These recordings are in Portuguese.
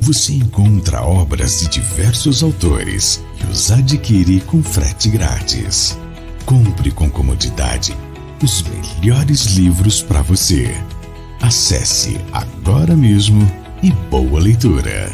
Você encontra obras de diversos autores e os adquire com frete grátis. Compre com comodidade os melhores livros para você. Acesse agora mesmo e boa leitura.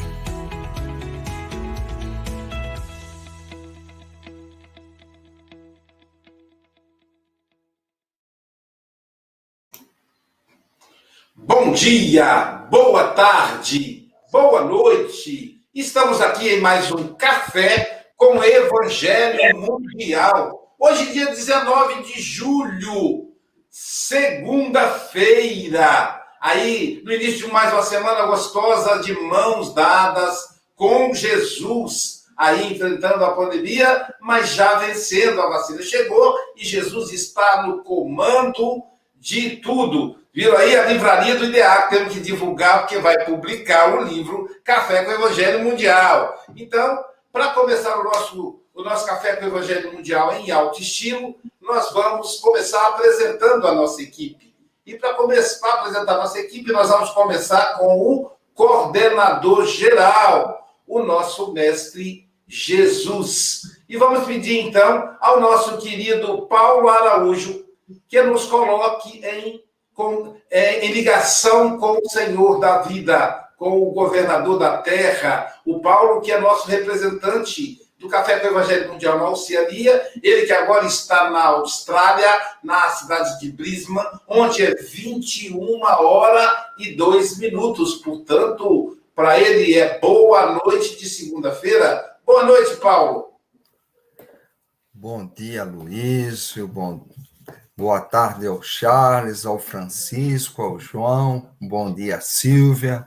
Bom dia, boa tarde, boa noite. Estamos aqui em mais um café com o Evangelho Mundial. Hoje, dia 19 de julho, segunda-feira. Aí, no início de mais uma semana gostosa de mãos dadas com Jesus, aí enfrentando a pandemia, mas já vencendo. A vacina chegou e Jesus está no comando de tudo. Viram aí a livraria do IDEAC, temos que divulgar, porque vai publicar o livro Café com o Evangelho Mundial. Então, para começar o nosso, o nosso Café com o Evangelho Mundial em alto estilo, nós vamos começar apresentando a nossa equipe. E para começar a apresentar a nossa equipe, nós vamos começar com o coordenador geral, o nosso mestre Jesus. E vamos pedir então ao nosso querido Paulo Araújo que nos coloque em com, é, em ligação com o Senhor da vida, com o governador da terra, o Paulo, que é nosso representante do Café com o Evangelho Mundial na Oceania, ele que agora está na Austrália, na cidade de Brisbane, onde é 21 horas e 2 minutos. Portanto, para ele é boa noite de segunda-feira. Boa noite, Paulo. Bom dia, Luiz. Bom Boa tarde ao Charles, ao Francisco, ao João. Bom dia, Silvia.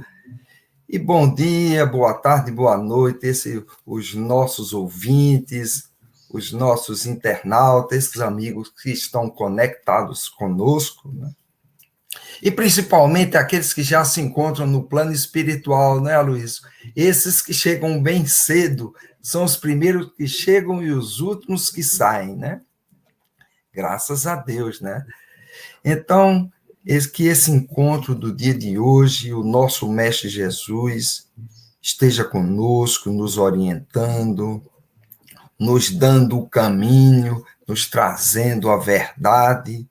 E bom dia, boa tarde, boa noite, esse, os nossos ouvintes, os nossos internautas, esses amigos que estão conectados conosco, né? E principalmente aqueles que já se encontram no plano espiritual, né, Luiz? Esses que chegam bem cedo são os primeiros que chegam e os últimos que saem, né? Graças a Deus, né? Então, que esse encontro do dia de hoje, o nosso Mestre Jesus esteja conosco, nos orientando, nos dando o caminho, nos trazendo a verdade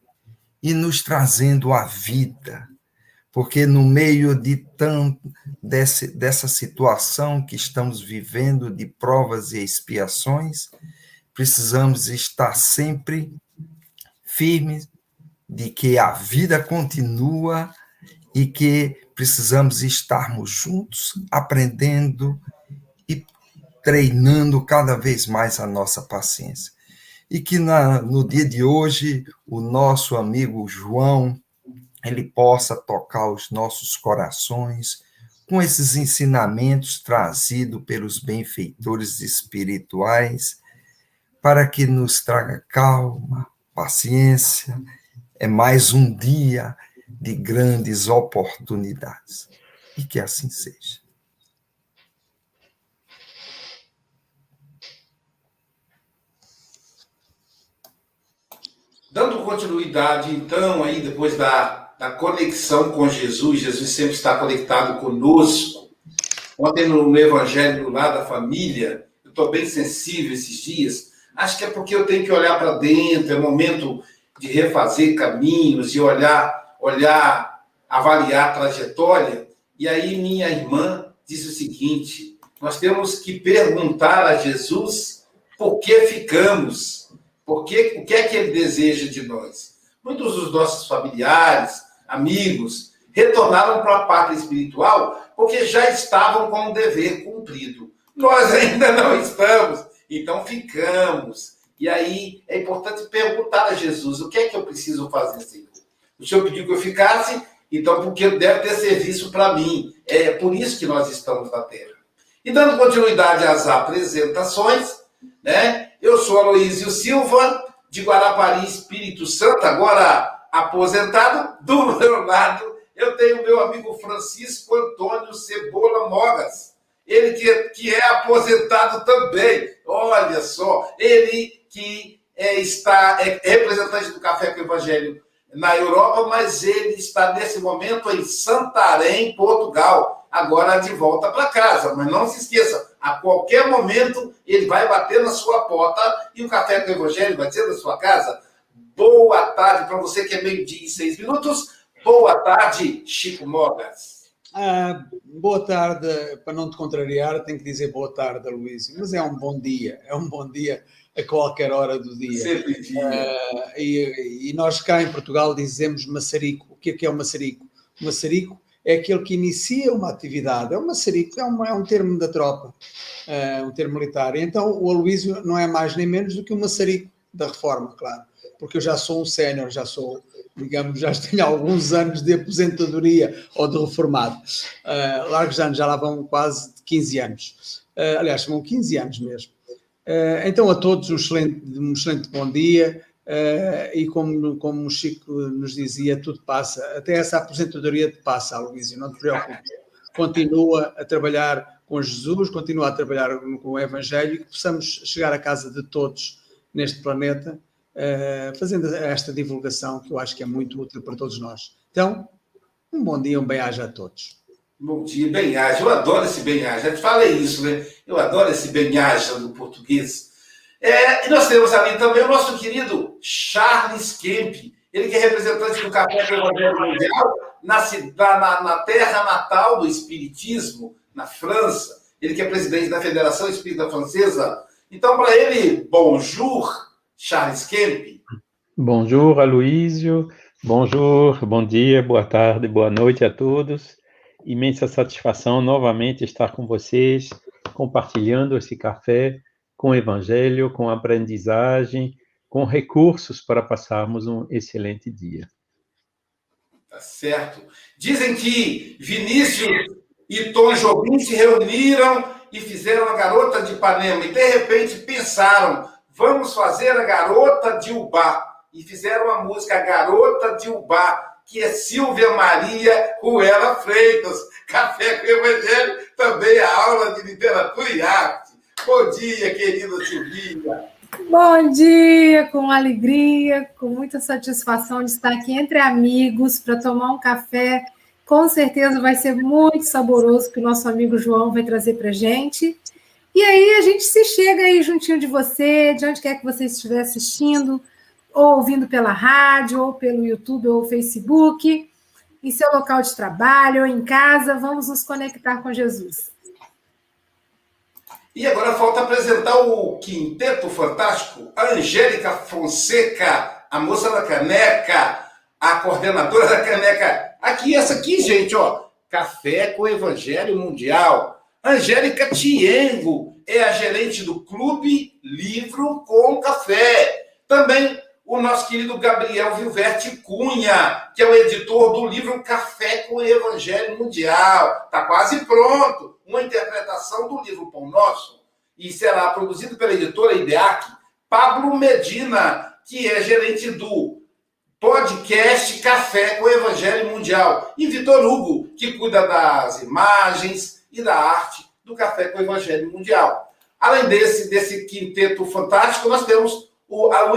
e nos trazendo a vida. Porque no meio de tanto desse, dessa situação que estamos vivendo de provas e expiações, precisamos estar sempre firmes de que a vida continua e que precisamos estarmos juntos, aprendendo e treinando cada vez mais a nossa paciência. E que na, no dia de hoje o nosso amigo João ele possa tocar os nossos corações com esses ensinamentos trazidos pelos benfeitores espirituais, para que nos traga calma, paciência, é mais um dia de grandes oportunidades. E que assim seja. Dando continuidade, então, aí depois da, da conexão com Jesus, Jesus sempre está conectado conosco. Ontem no Evangelho do lado da família, eu estou bem sensível esses dias, Acho que é porque eu tenho que olhar para dentro, é momento de refazer caminhos e olhar, olhar, avaliar a trajetória. E aí minha irmã disse o seguinte: nós temos que perguntar a Jesus por que ficamos, por que, o que é que ele deseja de nós. Muitos dos nossos familiares, amigos, retornaram para a pátria espiritual porque já estavam com o dever cumprido. Nós ainda não estamos. Então ficamos. E aí é importante perguntar a Jesus: o que é que eu preciso fazer, Senhor? O Senhor pediu que eu ficasse, então porque deve ter serviço para mim. É por isso que nós estamos na Terra. E dando continuidade às apresentações, né? Eu sou Aloísio Silva, de Guarapari, Espírito Santo, agora aposentado. Do meu lado, eu tenho meu amigo Francisco Antônio Cebola Mogas ele que, que é aposentado também. Olha só, ele que é, está é representante do Café com o Evangelho na Europa, mas ele está nesse momento em Santarém, Portugal, agora de volta para casa. Mas não se esqueça, a qualquer momento ele vai bater na sua porta e o Café com o Evangelho vai ser na sua casa. Boa tarde para você que é meio-dia e seis minutos. Boa tarde, Chico Mogas. Ah, boa tarde, para não te contrariar, tenho que dizer boa tarde, Luís, mas é um bom dia, é um bom dia a qualquer hora do dia. Uh, e, e, nós cá em Portugal dizemos maçarico. O que é que é o maçarico? O maçarico é aquele que inicia uma atividade. É o maçarico, é, uma, é um termo da tropa, uh, um termo militar. E então o Aloísio não é mais nem menos do que o maçarico da reforma, claro. Porque eu já sou um sénior, já sou, digamos, já tenho alguns anos de aposentadoria ou de reformado. Uh, largos anos, já lá vão quase 15 anos. Uh, aliás, vão 15 anos mesmo. Uh, então, a todos, um excelente, um excelente bom dia. Uh, e como, como o Chico nos dizia, tudo passa. Até essa aposentadoria te passa, Luísio, não te preocupes. Continua a trabalhar com Jesus, continua a trabalhar com o Evangelho e que possamos chegar à casa de todos neste planeta, fazendo esta divulgação que eu acho que é muito útil para todos nós. Então, um bom dia, um bem-aja a todos. Bom dia, bem-aja. Eu adoro esse bem-aja. Já te falei isso, né? Eu adoro esse bem-aja do português. É, e nós temos ali também o nosso querido Charles Kemp, ele que é representante do Café Mundial na, na, na terra natal do Espiritismo, na França. Ele que é presidente da Federação Espírita Francesa. Então, para ele, bonjour, Charles Kemp. Bonjour, Aloísio. Bonjour, bom dia, boa tarde, boa noite a todos imensa satisfação novamente estar com vocês, compartilhando esse café com o Evangelho, com aprendizagem, com recursos para passarmos um excelente dia. Tá certo. Dizem que Vinícius e Tom Jobim se reuniram e fizeram a Garota de Ipanema e de repente pensaram, vamos fazer a Garota de Ubá. E fizeram a música Garota de Ubá que é Silvia Maria Ruela Freitas. Café com Evangelho, também a aula de literatura e arte. Bom dia, querida Silvia. Bom dia, com alegria, com muita satisfação de estar aqui entre amigos para tomar um café. Com certeza vai ser muito saboroso que o nosso amigo João vai trazer para gente. E aí a gente se chega aí juntinho de você, de onde quer que você estiver assistindo, ou ouvindo pela rádio, ou pelo YouTube ou Facebook, em seu local de trabalho ou em casa, vamos nos conectar com Jesus. E agora falta apresentar o quinteto fantástico, a Angélica Fonseca, a moça da caneca, a coordenadora da caneca. Aqui, essa aqui, gente, ó, Café com Evangelho Mundial. Angélica Tiengo é a gerente do Clube Livro com Café. Também o nosso querido Gabriel Vilverte Cunha, que é o editor do livro Café com o Evangelho Mundial. Está quase pronto. Uma interpretação do livro Pão Nosso. E será produzido pela editora IDEAC. Pablo Medina, que é gerente do podcast Café com o Evangelho Mundial. E Vitor Hugo, que cuida das imagens e da arte do Café com o Evangelho Mundial. Além desse, desse quinteto fantástico, nós temos o, a,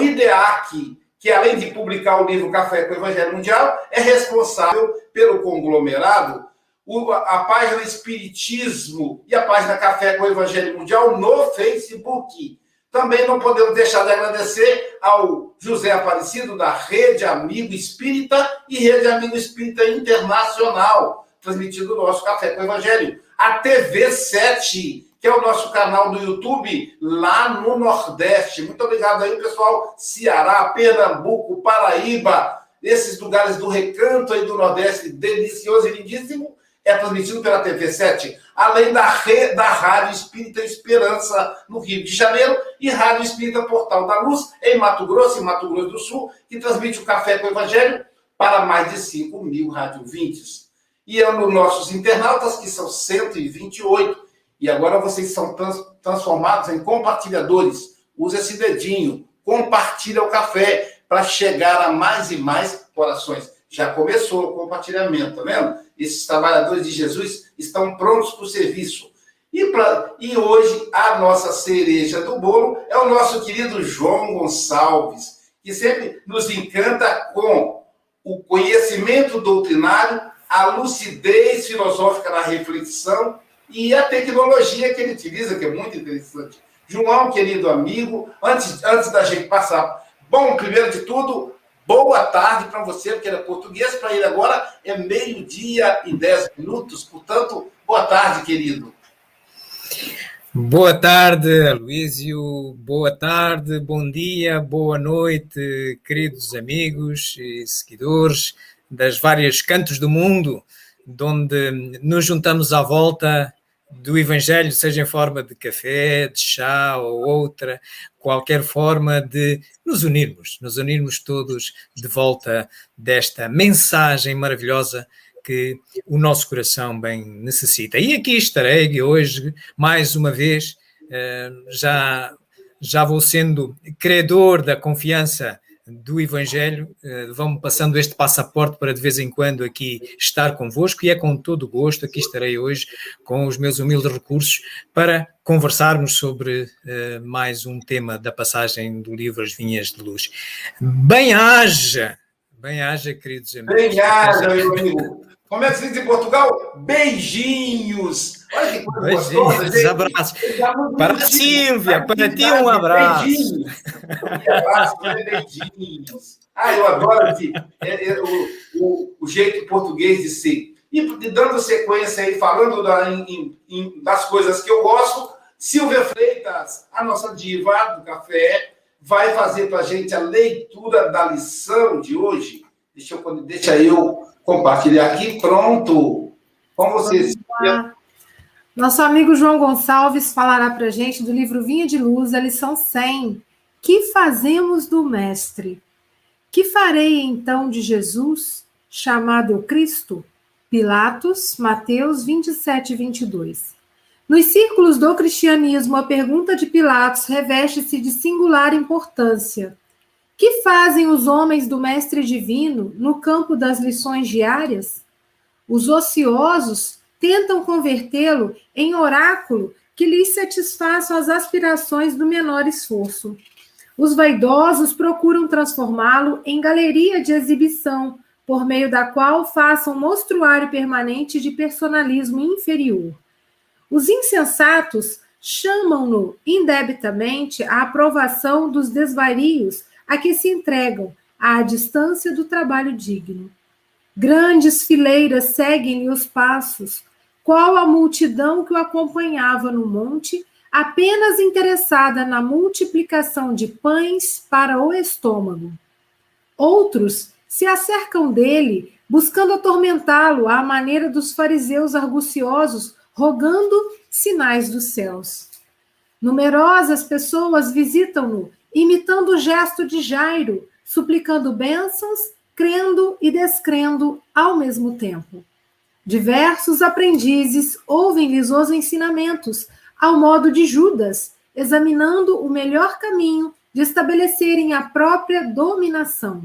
que além de publicar o livro Café com o Evangelho Mundial, é responsável pelo conglomerado, o, a página Espiritismo e a página Café com o Evangelho Mundial no Facebook. Também não podemos deixar de agradecer ao José Aparecido, da Rede Amigo Espírita e Rede Amigo Espírita Internacional, transmitindo o nosso Café com o Evangelho. A TV 7, que é o nosso canal do YouTube lá no Nordeste. Muito obrigado aí, pessoal. Ceará, Pernambuco, Paraíba, esses lugares do recanto aí do Nordeste, delicioso e lindíssimo, é transmitido pela TV 7, além da, re, da Rádio Espírita Esperança no Rio de Janeiro e Rádio Espírita Portal da Luz em Mato Grosso, em Mato Grosso do Sul, que transmite o Café com o Evangelho para mais de 5 mil radiovintes. E é nos nossos internautas, que são 128, e agora vocês são trans, transformados em compartilhadores. Use esse dedinho, compartilha o café para chegar a mais e mais corações. Já começou o compartilhamento, tá vendo? Esses trabalhadores de Jesus estão prontos para o serviço. E, pra, e hoje a nossa cereja do bolo é o nosso querido João Gonçalves, que sempre nos encanta com o conhecimento doutrinário, a lucidez filosófica na reflexão e a tecnologia que ele utiliza, que é muito interessante. João, querido amigo, antes, antes da gente passar. Bom, primeiro de tudo, boa tarde para você, porque era é português, para ele agora é meio-dia e dez minutos, portanto, boa tarde, querido. Boa tarde, Aloísio. Boa tarde, bom dia, boa noite, queridos amigos e seguidores das várias cantos do mundo, onde nos juntamos à volta do Evangelho, seja em forma de café, de chá ou outra, qualquer forma de nos unirmos, nos unirmos todos de volta desta mensagem maravilhosa que o nosso coração bem necessita. E aqui estarei hoje, mais uma vez, eh, já, já vou sendo credor da confiança do Evangelho, eh, vão-me passando este passaporte para de vez em quando aqui estar convosco e é com todo o gosto aqui estarei hoje com os meus humildes recursos para conversarmos sobre uh, mais um tema da passagem do livro As Vinhas de Luz. Bem-haja! Bem-haja, queridos amigos. Bem-haja, meu amigo. Como é que se diz em Portugal? Beijinhos. Olha que coisa Beijinhos, gostosa, abraços. Para a Silvia, para ti um abraço. Beijinhos. Um abraço, beijinhos. Ah, eu adoro assim, é, é, o, o, o, jeito português de ser. E dando sequência aí, falando da, em, em, das coisas que eu gosto, Silvia Freitas, a nossa diva do café, vai fazer para a gente a leitura da lição de hoje. Deixa eu, deixa eu compartilhar aqui. Pronto. Com vocês. Nosso amigo João Gonçalves falará para a gente do livro Vinha de Luz, a lição 100. Que fazemos do Mestre? Que farei então de Jesus, chamado Cristo? Pilatos, Mateus 27, 22. Nos círculos do cristianismo, a pergunta de Pilatos reveste-se de singular importância. Que fazem os homens do Mestre Divino no campo das lições diárias? Os ociosos tentam convertê-lo em oráculo que lhes satisfaçam as aspirações do menor esforço. Os vaidosos procuram transformá-lo em galeria de exibição, por meio da qual façam mostruário permanente de personalismo inferior. Os insensatos chamam-no indebitamente à aprovação dos desvarios a que se entregam à distância do trabalho digno. Grandes fileiras seguem-lhe os passos, qual a multidão que o acompanhava no monte, apenas interessada na multiplicação de pães para o estômago. Outros se acercam dele, buscando atormentá-lo à maneira dos fariseus arguciosos, rogando sinais dos céus. Numerosas pessoas visitam-no imitando o gesto de Jairo, suplicando bênçãos, crendo e descrendo ao mesmo tempo. Diversos aprendizes ouvem-lhes os ensinamentos, ao modo de Judas, examinando o melhor caminho de estabelecerem a própria dominação.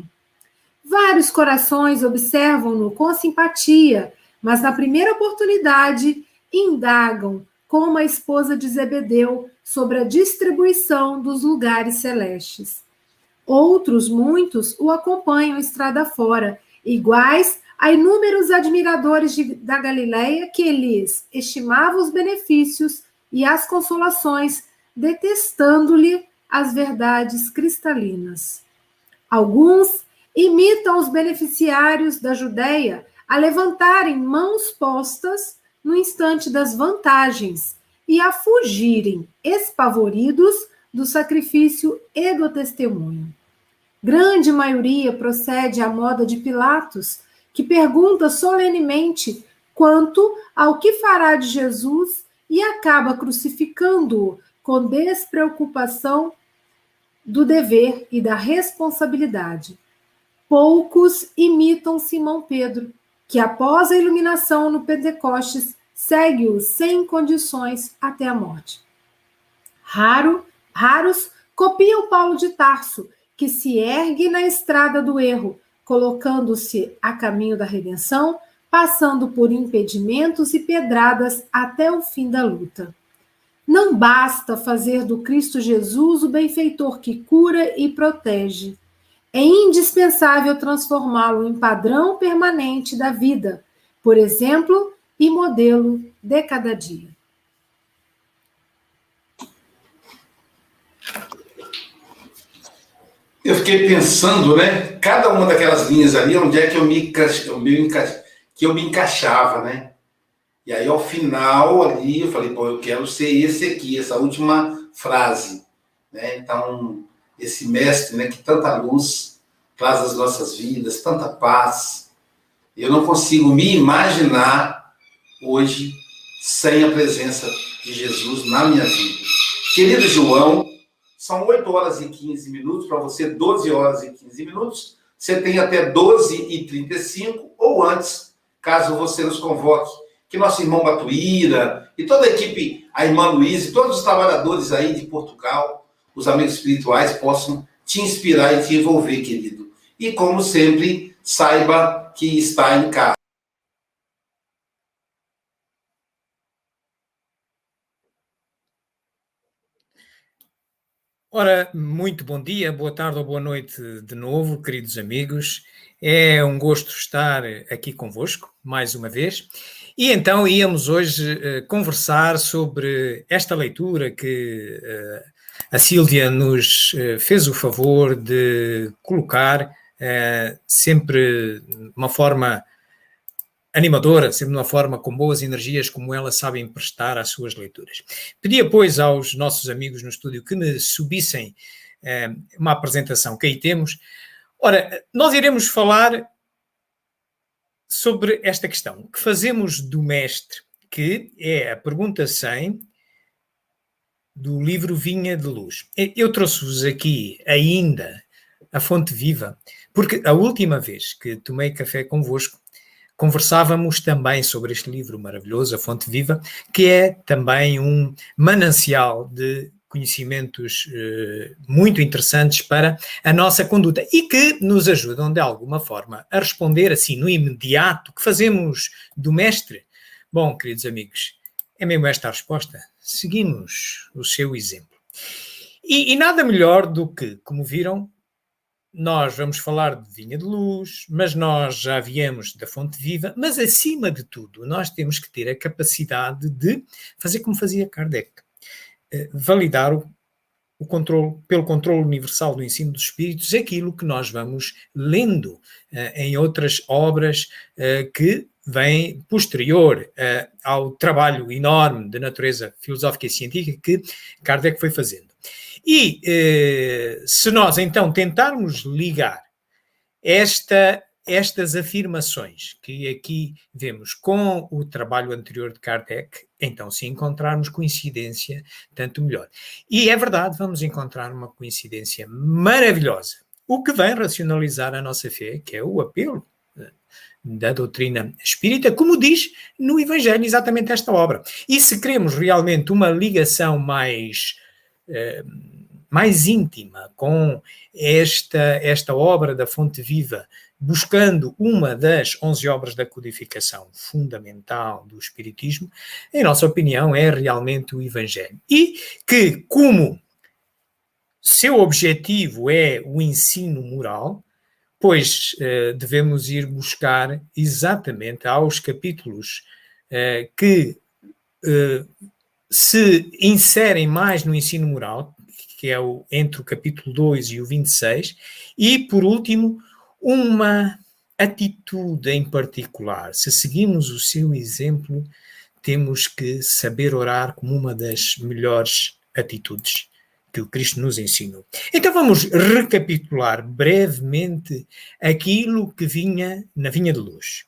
Vários corações observam-no com simpatia, mas na primeira oportunidade indagam como a esposa de Zebedeu sobre a distribuição dos lugares celestes. Outros, muitos, o acompanham estrada fora, iguais a inúmeros admiradores de, da Galileia que lhes estimavam os benefícios e as consolações, detestando-lhe as verdades cristalinas. Alguns imitam os beneficiários da Judéia a levantarem mãos postas no instante das vantagens e a fugirem espavoridos do sacrifício e do testemunho. Grande maioria procede à moda de Pilatos, que pergunta solenemente quanto ao que fará de Jesus e acaba crucificando-o com despreocupação do dever e da responsabilidade. Poucos imitam Simão Pedro, que após a iluminação no Pentecostes segue-o sem condições até a morte. Raro, raros copiam Paulo de Tarso, que se ergue na estrada do erro, colocando-se a caminho da redenção, passando por impedimentos e pedradas até o fim da luta. Não basta fazer do Cristo Jesus o benfeitor que cura e protege. é indispensável transformá-lo em padrão permanente da vida, por exemplo, e modelo de cada dia. Eu fiquei pensando, né? Cada uma daquelas linhas ali, onde é que eu me, que eu me encaixava, né? E aí, ao final, ali, eu falei, pô, eu quero ser esse aqui, essa última frase. Né? Então, esse mestre, né, que tanta luz traz às nossas vidas, tanta paz. Eu não consigo me imaginar hoje sem a presença de Jesus na minha vida. Querido João, são 8 horas e 15 minutos, para você 12 horas e 15 minutos. Você tem até 12 e 35 ou antes, caso você nos convoque. Que nosso irmão Batuíra e toda a equipe, a irmã Luiz e todos os trabalhadores aí de Portugal, os amigos espirituais, possam te inspirar e te envolver, querido. E como sempre, saiba que está em casa. Ora, muito bom dia, boa tarde ou boa noite de novo, queridos amigos. É um gosto estar aqui convosco, mais uma vez. E então íamos hoje uh, conversar sobre esta leitura que uh, a Sílvia nos uh, fez o favor de colocar sempre de uma forma animadora, sempre de uma forma com boas energias, como ela sabe emprestar às suas leituras. Pedia, pois, aos nossos amigos no estúdio que me subissem eh, uma apresentação que aí temos. Ora, nós iremos falar sobre esta questão. O que fazemos do mestre? Que é a pergunta 100 do livro Vinha de Luz. Eu trouxe-vos aqui ainda a fonte viva, porque a última vez que tomei café convosco, conversávamos também sobre este livro maravilhoso, A Fonte Viva, que é também um manancial de conhecimentos eh, muito interessantes para a nossa conduta e que nos ajudam de alguma forma a responder assim no imediato que fazemos do mestre. Bom, queridos amigos, é mesmo esta a resposta. Seguimos o seu exemplo. E, e nada melhor do que, como viram, nós vamos falar de vinha de luz, mas nós já viemos da fonte viva, mas acima de tudo, nós temos que ter a capacidade de fazer como fazia Kardec, eh, validar o, o controle, pelo controle universal do ensino dos espíritos, aquilo que nós vamos lendo uh, em outras obras uh, que vêm posterior ao trabalho enorme de natureza filosófica e científica que Kardec foi fazendo. E eh, se nós então tentarmos ligar esta, estas afirmações que aqui vemos com o trabalho anterior de Kardec, então se encontrarmos coincidência, tanto melhor. E é verdade, vamos encontrar uma coincidência maravilhosa, o que vem racionalizar a nossa fé, que é o apelo eh, da doutrina espírita, como diz no Evangelho exatamente esta obra. E se queremos realmente uma ligação mais mais íntima com esta, esta obra da Fonte Viva, buscando uma das 11 obras da codificação fundamental do Espiritismo, em nossa opinião, é realmente o Evangelho. E que, como seu objetivo é o ensino moral, pois eh, devemos ir buscar exatamente aos capítulos eh, que eh, se inserem mais no ensino moral, que é o, entre o capítulo 2 e o 26, e, por último, uma atitude em particular. Se seguimos o seu exemplo, temos que saber orar como uma das melhores atitudes que o Cristo nos ensinou. Então vamos recapitular brevemente aquilo que vinha na vinha de luz.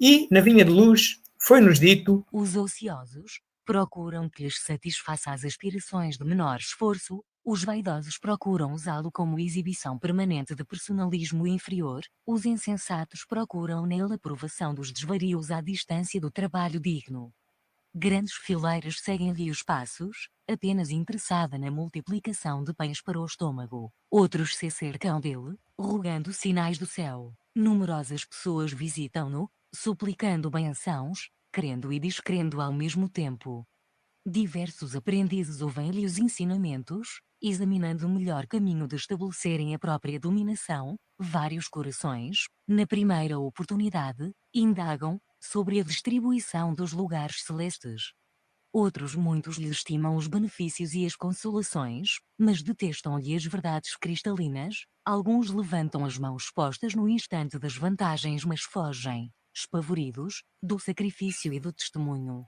E na vinha de luz foi-nos dito: os ociosos procuram que lhes satisfaça as aspirações de menor esforço, os vaidosos procuram usá-lo como exibição permanente de personalismo inferior, os insensatos procuram nele aprovação dos desvarios à distância do trabalho digno. Grandes fileiras seguem-lhe os passos, apenas interessada na multiplicação de pães para o estômago. Outros se cercam dele, rogando sinais do céu. Numerosas pessoas visitam-no, suplicando bençãos, crendo e descrendo ao mesmo tempo. Diversos aprendizes ouvem-lhe os ensinamentos, examinando o melhor caminho de estabelecerem a própria dominação, vários corações, na primeira oportunidade, indagam sobre a distribuição dos lugares celestes. Outros muitos lhe estimam os benefícios e as consolações, mas detestam-lhe as verdades cristalinas. Alguns levantam as mãos postas no instante das vantagens, mas fogem, espavoridos, do sacrifício e do testemunho.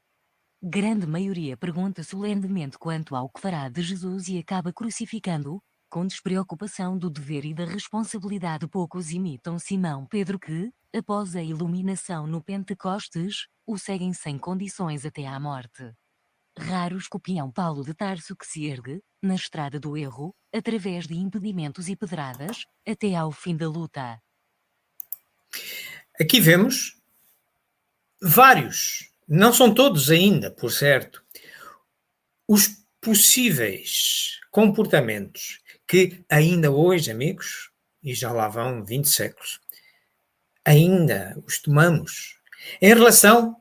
Grande maioria pergunta solenemente quanto ao que fará de Jesus e acaba crucificando-o, com despreocupação do dever e da responsabilidade. Poucos imitam Simão Pedro que, após a iluminação no Pentecostes, o seguem sem condições até à morte. Raros copiam Paulo de Tarso que se ergue, na estrada do erro, através de impedimentos e pedradas, até ao fim da luta. Aqui vemos vários, não são todos ainda, por certo, os possíveis comportamentos que ainda hoje, amigos, e já lá vão 20 séculos, ainda os tomamos em relação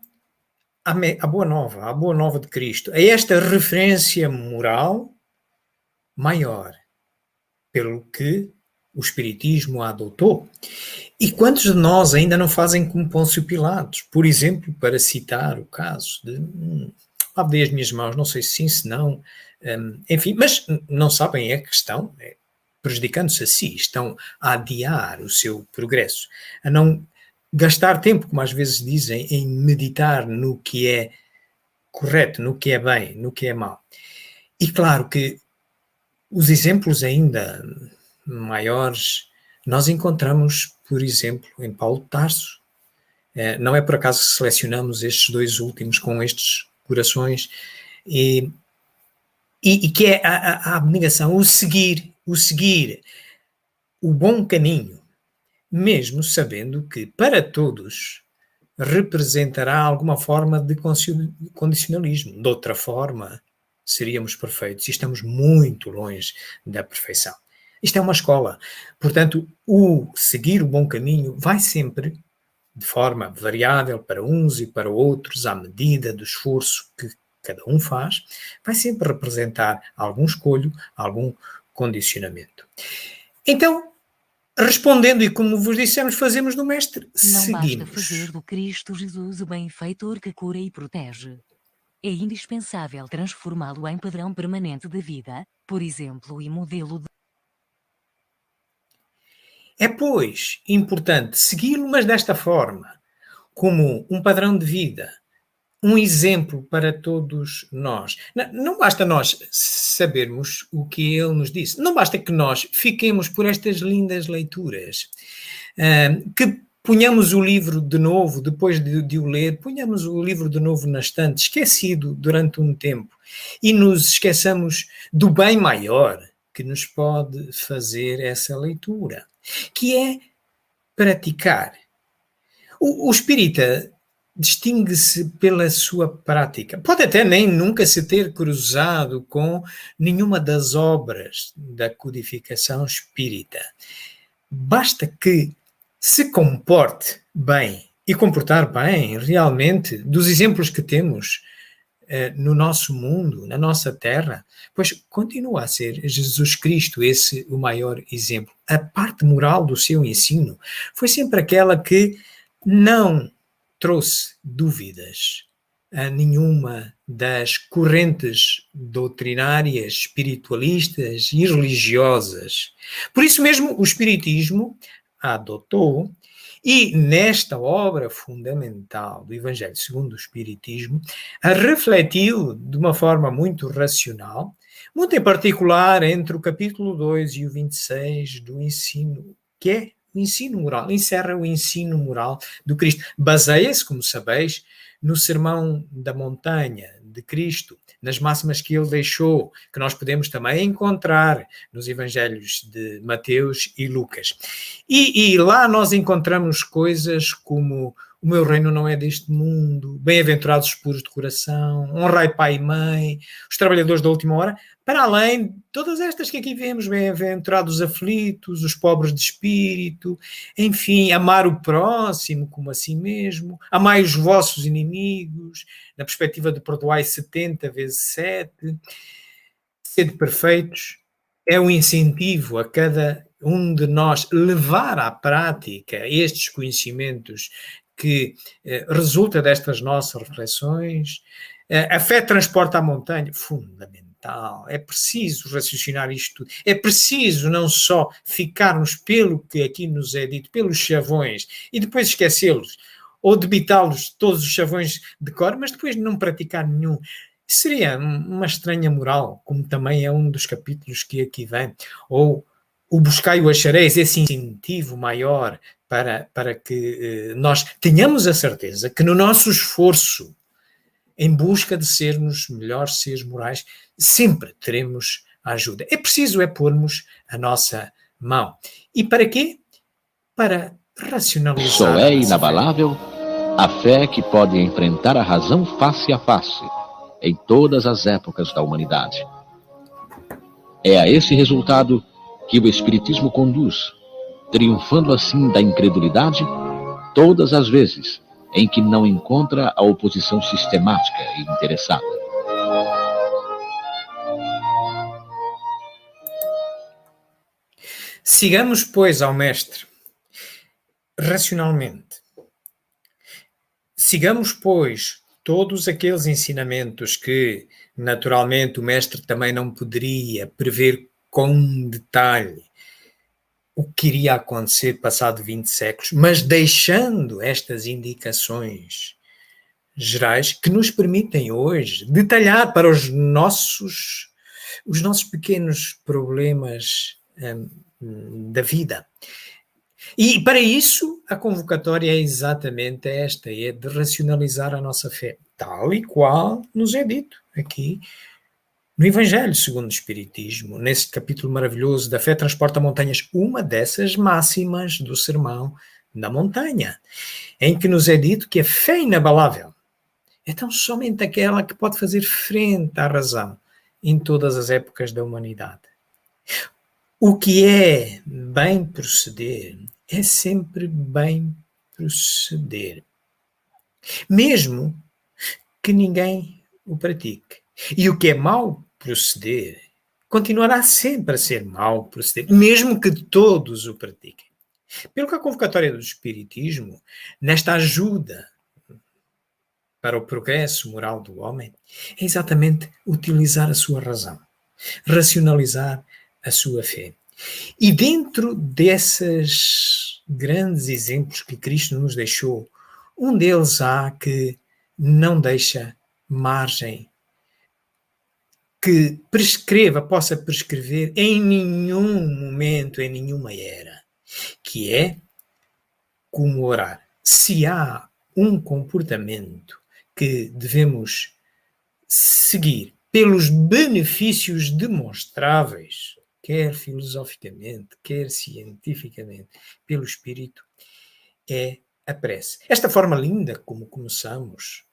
à, boa nova, à boa nova de Cristo, a esta referência moral maior, pelo que o Espiritismo a adotou. E quantos de nós ainda não fazem como Pôncio Pilatos? Por exemplo, para citar o caso de hum, lavei as minhas mãos, não sei se sim, se não, hum, enfim, mas não sabem a questão, é, prejudicando-se a si, estão a adiar o seu progresso, a não gastar tempo, como às vezes dizem, em meditar no que é correto, no que é bem, no que é mau. E claro que os exemplos ainda maiores nós encontramos, por exemplo, em Paulo Tarso. É, não é por acaso que selecionamos estes dois últimos com estes corações, e, e, e que é a, a abnegação, o seguir, o seguir o bom caminho, mesmo sabendo que para todos representará alguma forma de condicionalismo. De outra forma, seríamos perfeitos e estamos muito longe da perfeição. Isto é uma escola. Portanto, o seguir o bom caminho vai sempre de forma variável para uns e para outros, à medida do esforço que cada um faz, vai sempre representar algum escolho, algum condicionamento. Então, Respondendo, e como vos dissemos, fazemos do Mestre, Não seguimos. basta fazer do Cristo Jesus o benfeitor que cura e protege. É indispensável transformá-lo em padrão permanente de vida, por exemplo, e modelo de É, pois, importante segui-lo, mas desta forma, como um padrão de vida, um exemplo para todos nós. Não, não, basta nós sabermos o que ele nos disse, não basta que nós fiquemos por estas lindas leituras, que ponhamos o livro de novo, depois de, de, o ler, ponhamos o livro de novo na estante, esquecido durante um tempo, e nos esqueçamos do bem maior que nos pode fazer essa leitura, que é praticar. O, o espírita distingue-se pela sua prática. Pode até nem nunca se ter cruzado com nenhuma das obras da codificação espírita. Basta que se comporte bem e comportar bem, realmente, dos exemplos que temos no nosso mundo, na nossa terra, pois continua a ser Jesus Cristo esse o maior exemplo. A parte moral do seu ensino foi sempre aquela que não trouxe dúvidas a nenhuma das correntes doutrinárias, espiritualistas e religiosas. Por isso mesmo, o Espiritismo adotou e nesta obra fundamental do Evangelho segundo o Espiritismo, refletiu de uma forma muito racional, muito em particular entre o capítulo 2 e o 26 do ensino, que é o ensino moral, encerra o ensino moral do Cristo. Baseia-se, como sabeis, no Sermão da Montanha de Cristo, nas máximas que ele deixou, que nós podemos também encontrar nos evangelhos de Mateus e Lucas. E, e lá nós encontramos coisas como o meu reino não é deste mundo, bem-aventurados os puros de coração, honrai pai e mãe, os trabalhadores da última hora, para além de todas estas que aqui vemos, bem-aventurados os aflitos, os pobres de espírito, enfim, amar o próximo como a si mesmo, amai os vossos inimigos, na perspectiva de perdoai 70 vezes 7, sede perfeitos, é um incentivo a cada um de nós levar à prática estes conhecimentos que eh, resulta destas nossas reflexões. Eh, a fé transporta a montanha, fundamental. É preciso raciocinar isto tudo. É preciso não só ficarmos pelo que aqui nos é dito, pelos chavões, e depois esquecê-los, ou debitá-los todos os chavões de cor, mas depois não praticar nenhum. Seria uma estranha moral, como também é um dos capítulos que aqui vem. Ou o buscai o achareis, esse incentivo maior para, para que eh, nós tenhamos a certeza que no nosso esforço em busca de sermos melhores seres morais, sempre teremos ajuda. É preciso é pormos a nossa mão. E para quê? Para racionalizar. Só é inabalável a fé que pode enfrentar a razão face a face em todas as épocas da humanidade. É a esse resultado que o Espiritismo conduz, triunfando assim da incredulidade todas as vezes em que não encontra a oposição sistemática e interessada. Sigamos, pois, ao Mestre racionalmente. Sigamos, pois, todos aqueles ensinamentos que, naturalmente, o Mestre também não poderia prever com detalhe o que iria acontecer passado 20 séculos, mas deixando estas indicações gerais que nos permitem hoje detalhar para os nossos os nossos pequenos problemas hum, da vida. E para isso a convocatória é exatamente esta, é de racionalizar a nossa fé, tal e qual nos é dito aqui no Evangelho segundo o Espiritismo, nesse capítulo maravilhoso da fé transporta montanhas, uma dessas máximas do sermão da montanha, em que nos é dito que a fé inabalável é tão somente aquela que pode fazer frente à razão em todas as épocas da humanidade. O que é bem proceder é sempre bem proceder, mesmo que ninguém o pratique. E o que é mau proceder continuará sempre a ser mau proceder, mesmo que todos o pratiquem. Pelo que a convocatória do Espiritismo, nesta ajuda para o progresso moral do homem, é exatamente utilizar a sua razão, racionalizar a sua fé. E dentro desses grandes exemplos que Cristo nos deixou, um deles há que não deixa margem que prescreva, possa prescrever em nenhum momento, em nenhuma era, que é como orar. Se há um comportamento que devemos seguir pelos benefícios demonstráveis, quer filosoficamente, quer cientificamente, pelo espírito, é a prece. Esta forma linda como começamos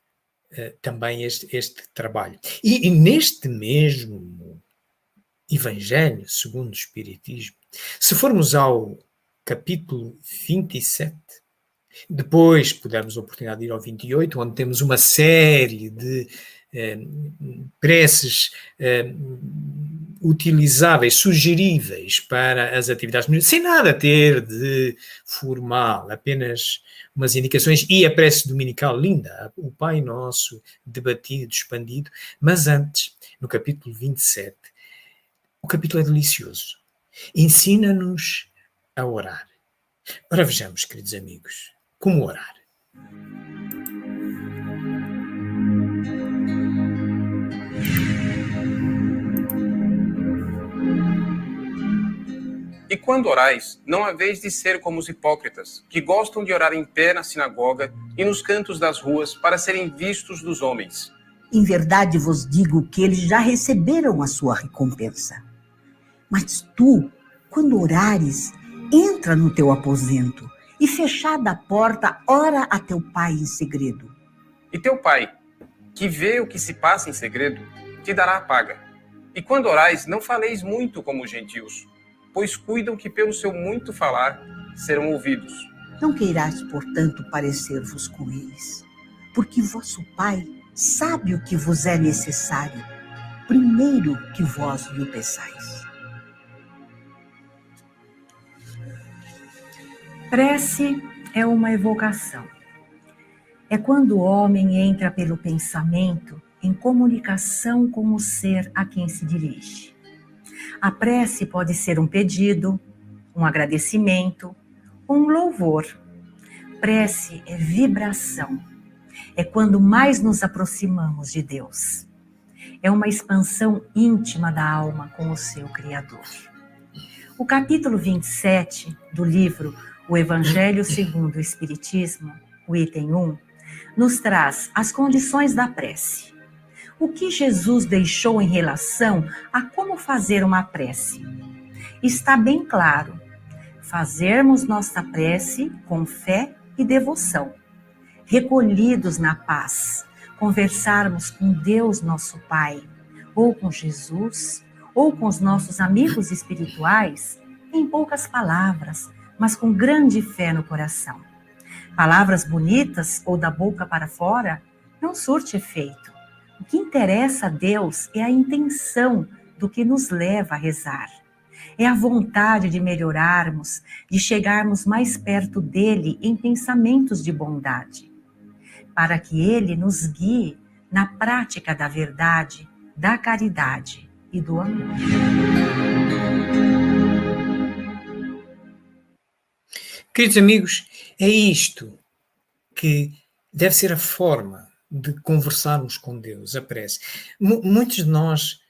também este, este trabalho. E, e, neste mesmo Evangelho, segundo o Espiritismo, se formos ao capítulo 27, depois pudermos a oportunidade de ir ao 28, onde temos uma série de eh, preces eh, utilizáveis, sugeríveis para as atividades, sem nada ter de formal, apenas umas indicações e a prece dominical linda, o Pai Nosso debatido, expandido, mas antes, no capítulo 27, o capítulo é delicioso. Ensina-nos a orar. Ora, vejamos, queridos amigos, como orar. Quando orais, não haveis de ser como os hipócritas, que gostam de orar em pé na sinagoga e nos cantos das ruas para serem vistos dos homens. Em verdade vos digo que eles já receberam a sua recompensa. Mas tu, quando orares, entra no teu aposento e, fechada a porta, ora a teu pai em segredo. E teu pai, que vê o que se passa em segredo, te dará a paga. E quando orais, não faleis muito como os gentios pois cuidam que pelo seu muito falar serão ouvidos. Não queirais, portanto, parecer-vos com eles, porque vosso Pai sabe o que vos é necessário, primeiro que vós lhe o peçais. Prece é uma evocação. É quando o homem entra pelo pensamento em comunicação com o ser a quem se dirige. A prece pode ser um pedido, um agradecimento, um louvor. Prece é vibração. É quando mais nos aproximamos de Deus. É uma expansão íntima da alma com o seu Criador. O capítulo 27 do livro O Evangelho segundo o Espiritismo, o item 1, nos traz as condições da prece o que Jesus deixou em relação a como fazer uma prece. Está bem claro. Fazermos nossa prece com fé e devoção, recolhidos na paz, conversarmos com Deus, nosso Pai, ou com Jesus, ou com os nossos amigos espirituais, em poucas palavras, mas com grande fé no coração. Palavras bonitas ou da boca para fora não surte efeito. O que interessa a Deus é a intenção do que nos leva a rezar. É a vontade de melhorarmos, de chegarmos mais perto dele em pensamentos de bondade, para que ele nos guie na prática da verdade, da caridade e do amor. Queridos amigos, é isto que deve ser a forma de conversarmos com Deus, a prece. M muitos de nós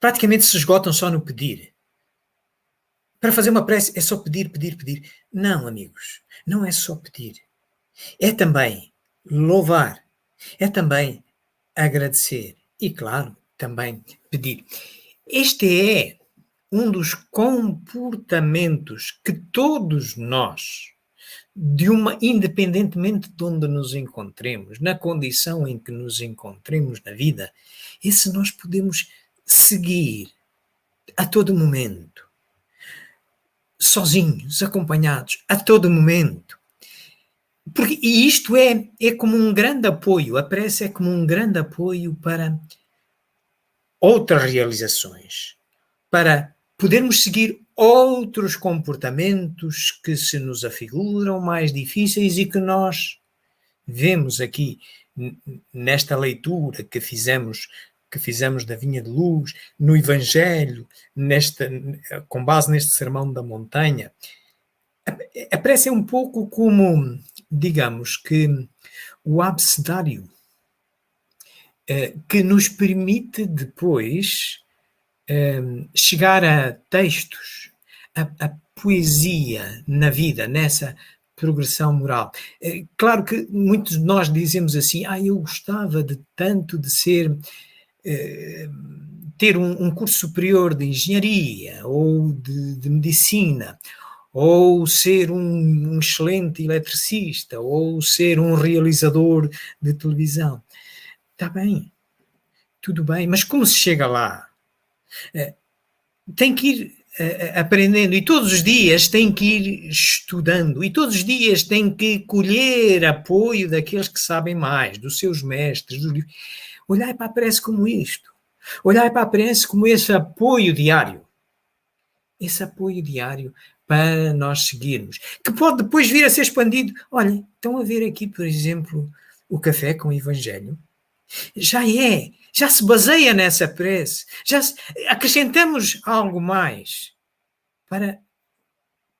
praticamente se esgotam só no pedir. Para fazer uma prece é só pedir, pedir, pedir. Não, amigos, não é só pedir. É também louvar, é também agradecer e, claro, também pedir. Este é um dos comportamentos que todos nós de uma, independentemente de onde nos encontremos, na condição em que nos encontremos na vida, esse nós podemos seguir a todo momento, sozinhos, acompanhados, a todo momento. Porque, e isto é, é como um grande apoio, a prece é como um grande apoio para outras realizações, para podermos seguir outros comportamentos que se nos afiguram mais difíceis e que nós vemos aqui nesta leitura que fizemos que fizemos da Vinha de Luz, no Evangelho, nesta, com base neste sermão da montanha. A prece é um pouco como, digamos, que o abecedário eh, que nos permite depois Ehm, chegar a textos, a, a, poesia na vida, nessa progressão moral. Eh, claro que muitos de nós dizemos assim, ah, eu gostava de tanto de ser eh, ter um, um, curso superior de engenharia ou de, de medicina, ou ser um, um, excelente eletricista, ou ser um realizador de televisão. Está bem, tudo bem, mas como se chega lá? É, tem que ir é, é, aprendendo e todos os dias tem que ir estudando e todos os dias tem que colher apoio daqueles que sabem mais, dos seus mestres, livros. Olhar para a prece como isto. Olhar para a prece como esse apoio diário. Esse apoio diário para nós seguirmos. Que pode depois vir a ser expandido. Olha, estão a ver aqui, por exemplo, o café com o Evangelho. Já é já se baseia nessa prece, já se, acrescentamos algo mais para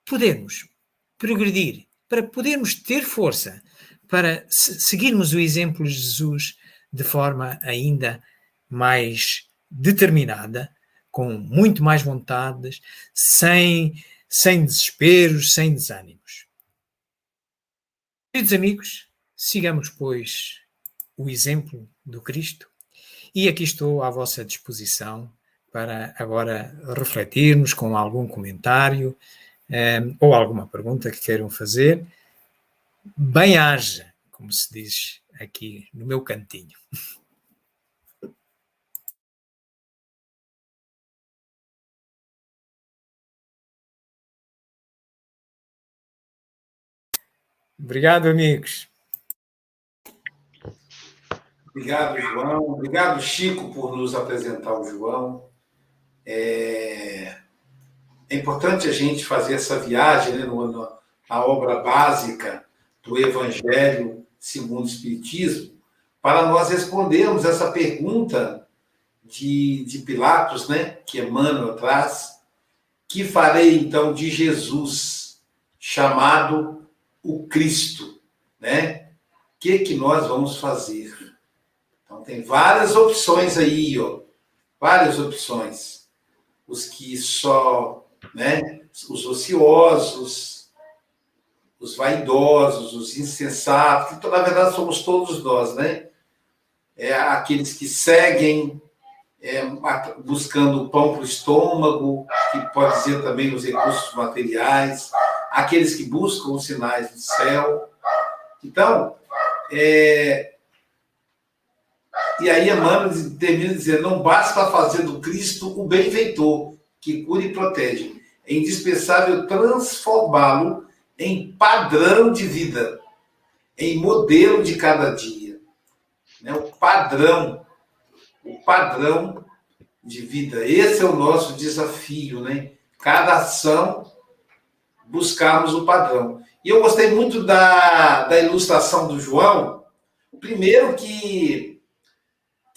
podermos progredir, para podermos ter força, para seguirmos o exemplo de Jesus de forma ainda mais determinada, com muito mais vontades, sem, sem desesperos, sem desânimos. Queridos amigos, sigamos, pois, o exemplo do Cristo e aqui estou à vossa disposição para agora refletirmos com algum comentário um, eh, ou alguma pergunta que queiram fazer. Bem-haja, como se diz aqui no meu cantinho. Obrigado, amigos. Obrigado, João. Obrigado, Chico, por nos apresentar o João. É, é importante a gente fazer essa viagem né, no, no, a obra básica do Evangelho segundo o Espiritismo, para nós respondermos essa pergunta de, de Pilatos, né, que Emmanuel traz, que farei então de Jesus, chamado o Cristo, né? O que que nós vamos fazer? Tem várias opções aí, ó, várias opções. Os que só, né, os ociosos, os vaidosos, os insensatos, que na verdade somos todos nós, né? É, aqueles que seguem é, buscando pão para o estômago, que pode dizer também os recursos materiais, aqueles que buscam os sinais do céu. Então, é, e aí Emmanuel termina dizendo: não basta fazer do Cristo o benfeitor, que cura e protege. É indispensável transformá-lo em padrão de vida, em modelo de cada dia. Né? O padrão o padrão de vida. Esse é o nosso desafio, né? Cada ação buscarmos o padrão. E eu gostei muito da, da ilustração do João. Primeiro que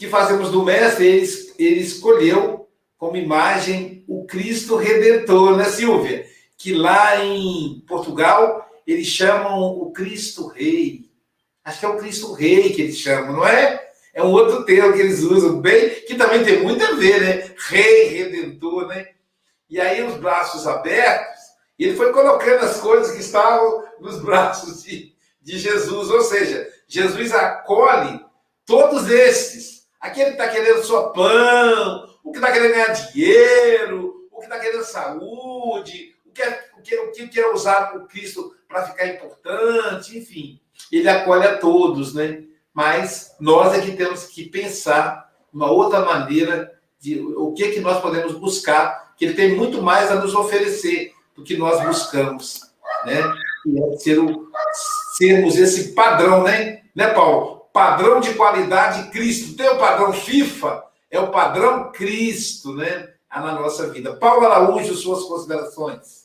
que fazemos do mestre, ele, ele escolheu como imagem o Cristo Redentor, né, Silvia? Que lá em Portugal eles chamam o Cristo Rei. Acho que é o Cristo Rei que eles chamam, não é? É um outro termo que eles usam bem, que também tem muito a ver, né? Rei, redentor, né? E aí os braços abertos, ele foi colocando as coisas que estavam nos braços de, de Jesus, ou seja, Jesus acolhe todos esses. Aquele que está querendo sua pão, o que está querendo ganhar dinheiro, o que está querendo saúde, o que, é, o, que, o que quer usar o Cristo para ficar importante, enfim. Ele acolhe a todos, né? mas nós é que temos que pensar uma outra maneira de o que que nós podemos buscar, que ele tem muito mais a nos oferecer do que nós buscamos, né? E é ser o, sermos esse padrão, né? Né, Paulo? Padrão de qualidade Cristo. Tem o padrão FIFA, é o padrão Cristo, né? Na nossa vida. Paulo Araújo, suas considerações.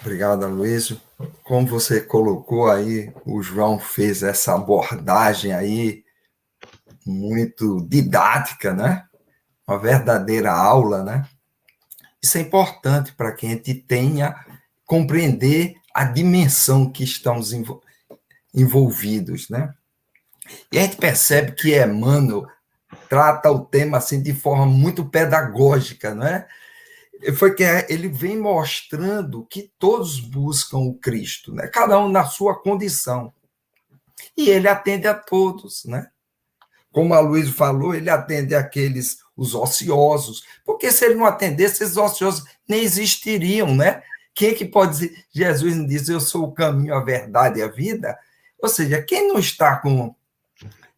Obrigado, Luísio. Como você colocou aí, o João fez essa abordagem aí muito didática, né? Uma verdadeira aula, né? Isso é importante para que a gente tenha compreender a dimensão que estamos envolvidos, né? E a gente percebe que Emmanuel trata o tema assim de forma muito pedagógica, não é? foi que ele vem mostrando que todos buscam o Cristo, né? Cada um na sua condição. E ele atende a todos, né? Como a Luiz falou, ele atende aqueles os ociosos, porque se ele não atendesse, esses ociosos nem existiriam, né? Quem é que pode dizer, Jesus diz, eu sou o caminho, a verdade e a vida? Ou seja, quem não está com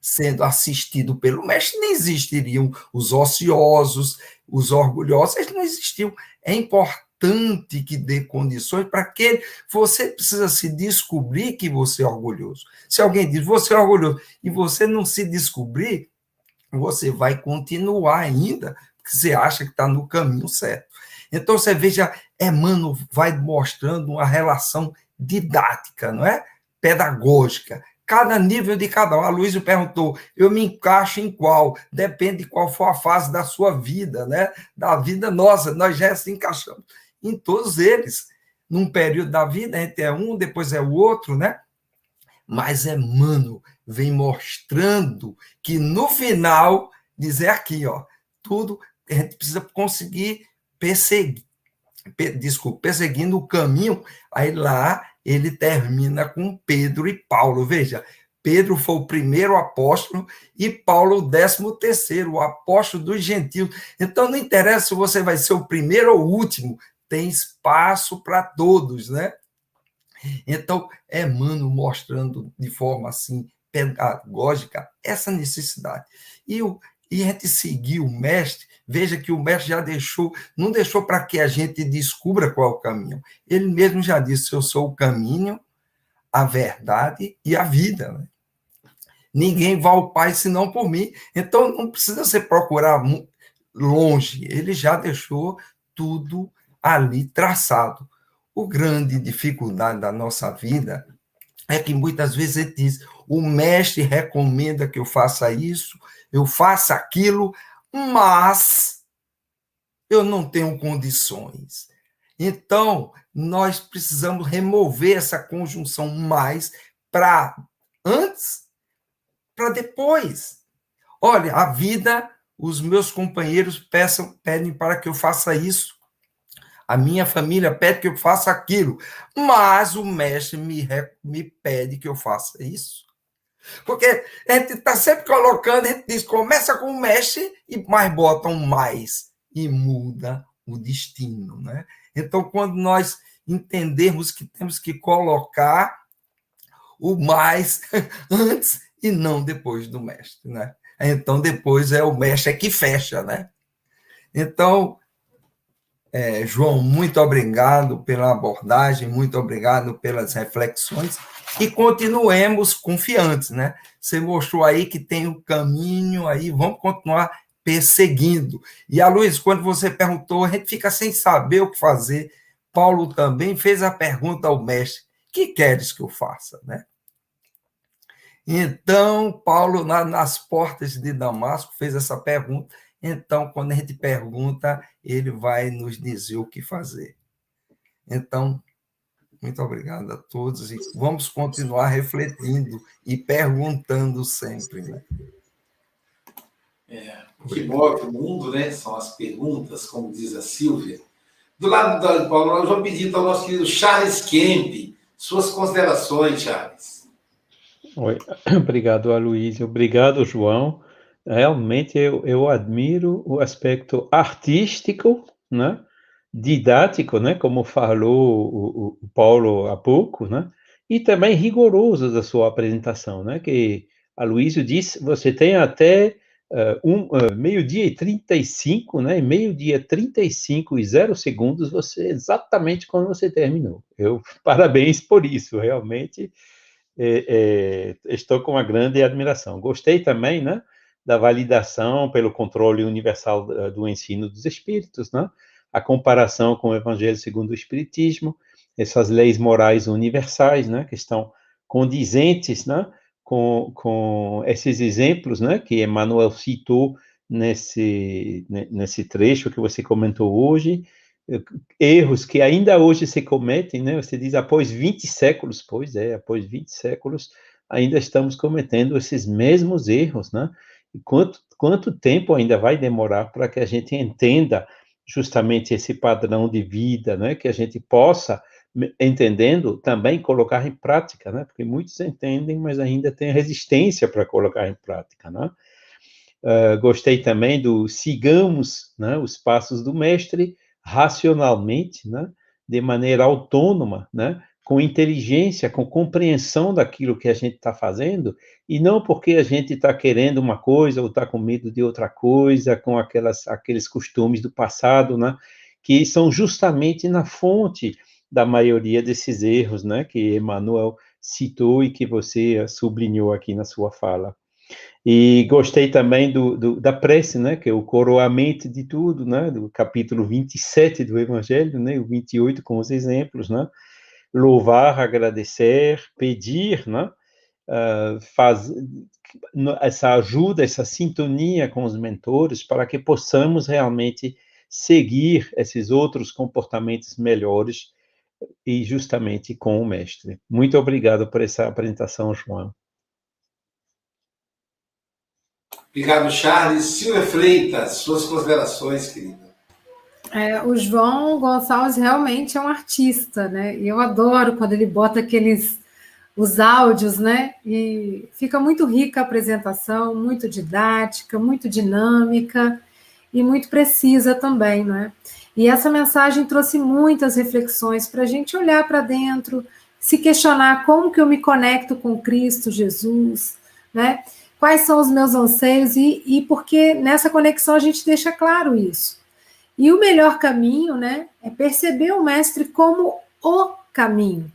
sendo assistido pelo mestre, nem existiriam os ociosos, os orgulhosos, eles não existiam. É importante que dê condições para que você precisa se descobrir que você é orgulhoso. Se alguém diz você é orgulhoso e você não se descobrir, você vai continuar ainda, porque você acha que está no caminho certo. Então você veja, Emmanuel vai mostrando uma relação didática, não é? Pedagógica cada nível de cada um. A Luísa perguntou: eu me encaixo em qual? Depende de qual for a fase da sua vida, né? Da vida nossa. Nós já se encaixamos em todos eles. Num período da vida, a gente é um, depois é o outro, né? Mas Emmanuel vem mostrando que no final, dizer aqui, ó, tudo a gente precisa conseguir perseguir, desculpa, perseguindo o caminho, aí lá ele termina com Pedro e Paulo. Veja, Pedro foi o primeiro apóstolo e Paulo o décimo terceiro, o apóstolo dos gentios. Então não interessa se você vai ser o primeiro ou o último, tem espaço para todos, né? Então, Mano mostrando de forma assim pedagógica essa necessidade. E, e a gente seguir o mestre Veja que o mestre já deixou, não deixou para que a gente descubra qual é o caminho. Ele mesmo já disse: Eu sou o caminho, a verdade e a vida. Né? Ninguém vai ao Pai senão por mim. Então não precisa se procurar longe. Ele já deixou tudo ali traçado. O grande dificuldade da nossa vida é que muitas vezes ele diz: o mestre recomenda que eu faça isso, eu faça aquilo, mas eu não tenho condições. Então, nós precisamos remover essa conjunção mais para antes, para depois. Olha, a vida, os meus companheiros peçam, pedem para que eu faça isso. A minha família pede que eu faça aquilo. Mas o mestre me, me pede que eu faça isso. Porque a gente está sempre colocando, a gente diz, começa com o mestre, e mais bota um mais e muda o destino. Né? Então, quando nós entendermos que temos que colocar o mais antes e não depois do mestre, né? Então, depois é o mestre que fecha, né? Então, é, João, muito obrigado pela abordagem, muito obrigado pelas reflexões e continuemos confiantes, né? Você mostrou aí que tem o um caminho aí, vamos continuar perseguindo. E a Luiz, quando você perguntou, a gente fica sem saber o que fazer. Paulo também fez a pergunta ao mestre: que queres que eu faça, né? Então, Paulo, na, nas portas de Damasco, fez essa pergunta. Então, quando a gente pergunta, ele vai nos dizer o que fazer. Então, muito obrigado a todos e vamos continuar refletindo e perguntando sempre. Né? É, o que move o mundo né, são as perguntas, como diz a Silvia. Do lado do Paulo, nós vamos pedir ao nosso querido Charles Kemp suas considerações, Charles. Oi. Obrigado, Aloysio. Obrigado, João. Realmente eu, eu admiro o aspecto artístico, né? didático, né? como falou o, o Paulo há pouco, né? e também rigoroso da sua apresentação, né? que Aloysio disse, você tem até uh, um, uh, meio-dia e 35, né? Meio-dia 35 e zero segundos, você exatamente quando você terminou. Eu parabéns por isso, realmente é, é, estou com uma grande admiração. Gostei também, né? Da validação pelo controle universal do ensino dos espíritos, né? A comparação com o Evangelho segundo o Espiritismo, essas leis morais universais, né? Que estão condizentes, né? com, com esses exemplos né, que Emmanuel citou nesse, nesse trecho que você comentou hoje, erros que ainda hoje se cometem, né? Você diz após 20 séculos, pois é, após 20 séculos, ainda estamos cometendo esses mesmos erros, né? E quanto, quanto tempo ainda vai demorar para que a gente entenda justamente esse padrão de vida, né? Que a gente possa entendendo, também colocar em prática, né? Porque muitos entendem, mas ainda tem resistência para colocar em prática, né? Uh, gostei também do sigamos né, os passos do mestre racionalmente, né, de maneira autônoma, né, com inteligência, com compreensão daquilo que a gente está fazendo, e não porque a gente está querendo uma coisa ou está com medo de outra coisa, com aquelas, aqueles costumes do passado, né, que são justamente na fonte da maioria desses erros, né, que Emmanuel citou e que você sublinhou aqui na sua fala. E gostei também do, do, da prece, né, que é o coroamento de tudo, né, do capítulo 27 do Evangelho, né, o 28 com os exemplos, né, louvar, agradecer, pedir, né, uh, faz, essa ajuda, essa sintonia com os mentores para que possamos realmente seguir esses outros comportamentos melhores e justamente com o mestre. Muito obrigado por essa apresentação, João. Obrigado, Charles. Silvia Freitas, suas considerações, querida. É, o João Gonçalves realmente é um artista, né? E eu adoro quando ele bota aqueles os áudios, né? E fica muito rica a apresentação, muito didática, muito dinâmica e muito precisa também, né? E essa mensagem trouxe muitas reflexões para a gente olhar para dentro, se questionar como que eu me conecto com Cristo Jesus, né? Quais são os meus anseios e, e porque nessa conexão a gente deixa claro isso. E o melhor caminho, né, é perceber o mestre como o caminho,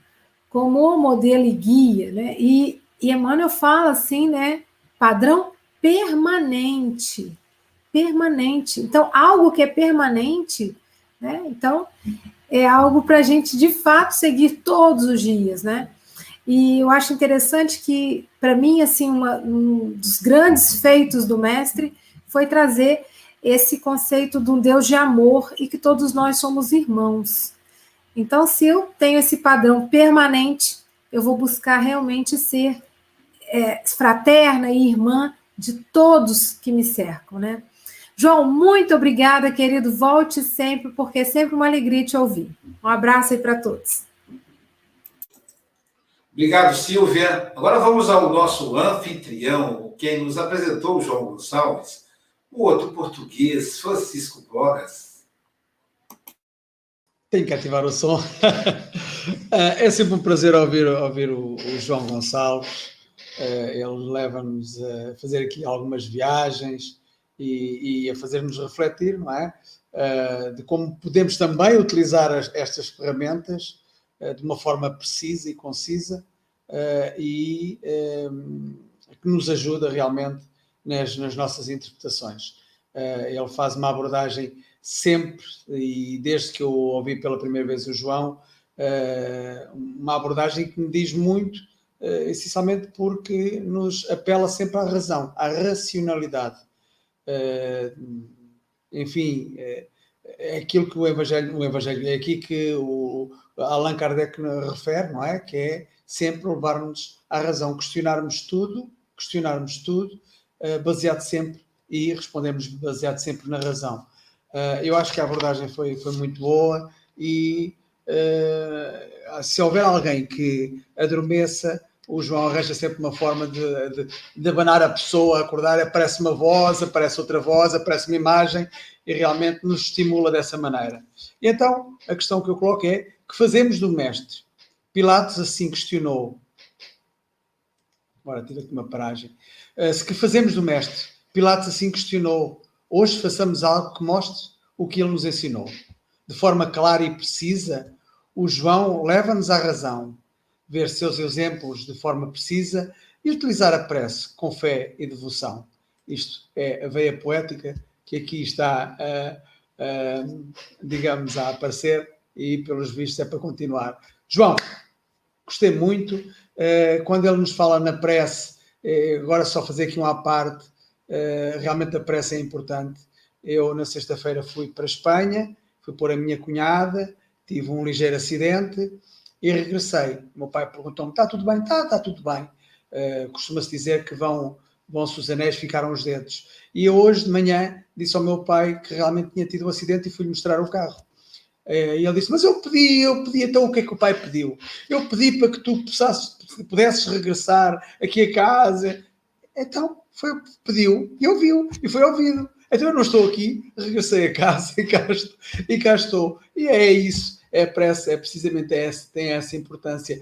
como o modelo e guia, né? E, e Emmanuel fala assim, né, padrão permanente, permanente. Então, algo que é permanente Né? Então, é algo para a gente, de fato, seguir todos os dias, né? E eu acho interessante que, para mim, assim, uma, um dos grandes feitos do mestre foi trazer esse conceito de um Deus de amor e que todos nós somos irmãos. Então, se eu tenho esse padrão permanente, eu vou buscar realmente ser é, fraterna e irmã de todos que me cercam, né? João, muito obrigada, querido. Volte sempre, porque é sempre uma alegria te ouvir. Um abraço aí para todos. Obrigado, Silvia. Agora vamos ao nosso anfitrião, quem nos apresentou João Gonçalves, o outro português, Francisco Boras. Tem que ativar o som. é sempre um prazer ouvir, ouvir o, o João Gonçalves. Eh, ele leva-nos a fazer aqui algumas viagens e, e a fazer-nos refletir, não é? Uh, de como podemos também utilizar as, estas ferramentas de uma forma precisa e concisa e que nos ajuda realmente nas, nas nossas interpretações. ele faz uma abordagem sempre, e desde que eu ouvi pela primeira vez o João, uma abordagem que me diz muito, essencialmente porque nos apela sempre à razão, à racionalidade. Uh, enfim, é, aquilo que o Evangelho, o Evangelho é aqui que o Allan Kardec refere, não é? Que é sempre levar-nos à razão, questionarmos tudo, questionarmos tudo, uh, baseado sempre e respondermos baseado sempre na razão. Uh, eu acho que a abordagem foi, foi muito boa e uh, se houver alguém que adormeça, o João arranja sempre uma forma de, de, de abanar a pessoa, acordar, aparece uma voz, aparece outra voz, aparece uma imagem e realmente nos estimula dessa maneira. E então, a questão que eu coloco é: que fazemos do mestre? Pilatos assim questionou. Agora, tive aqui uma paragem. Uh, se que fazemos do mestre? Pilatos assim questionou. Hoje façamos algo que mostre o que ele nos ensinou. De forma clara e precisa, o João leva-nos à razão ver seus exemplos de forma precisa e utilizar a prece com fé e devoção. Isto é a veia poética que aqui está, digamos, a aparecer e, pelos vistos, é para continuar. João, gostei muito. Uh, quando ele nos fala na prece, uh, agora só fazer aqui uma parte, uh, realmente a prece é importante. Eu, na sexta-feira, fui para a Espanha, fui pôr a minha cunhada, tive um ligeiro acidente, e regressei. O meu pai perguntou-me: está tudo bem? Está, está tudo bem. Uh, Costuma-se dizer que vão, vão-se os anéis, ficaram os dedos. E hoje de manhã disse ao meu pai que realmente tinha tido um acidente e fui-lhe mostrar o carro. Uh, e ele disse: Mas eu pedi, eu pedi, então o que é que o pai pediu? Eu pedi para que tu pudesses regressar aqui a casa. Então, foi, pediu, e ouviu, e foi ouvido. Então eu não estou aqui, regressei a casa e cá, estou, e cá estou. E é isso é pressa, é precisamente essa, tem essa importância.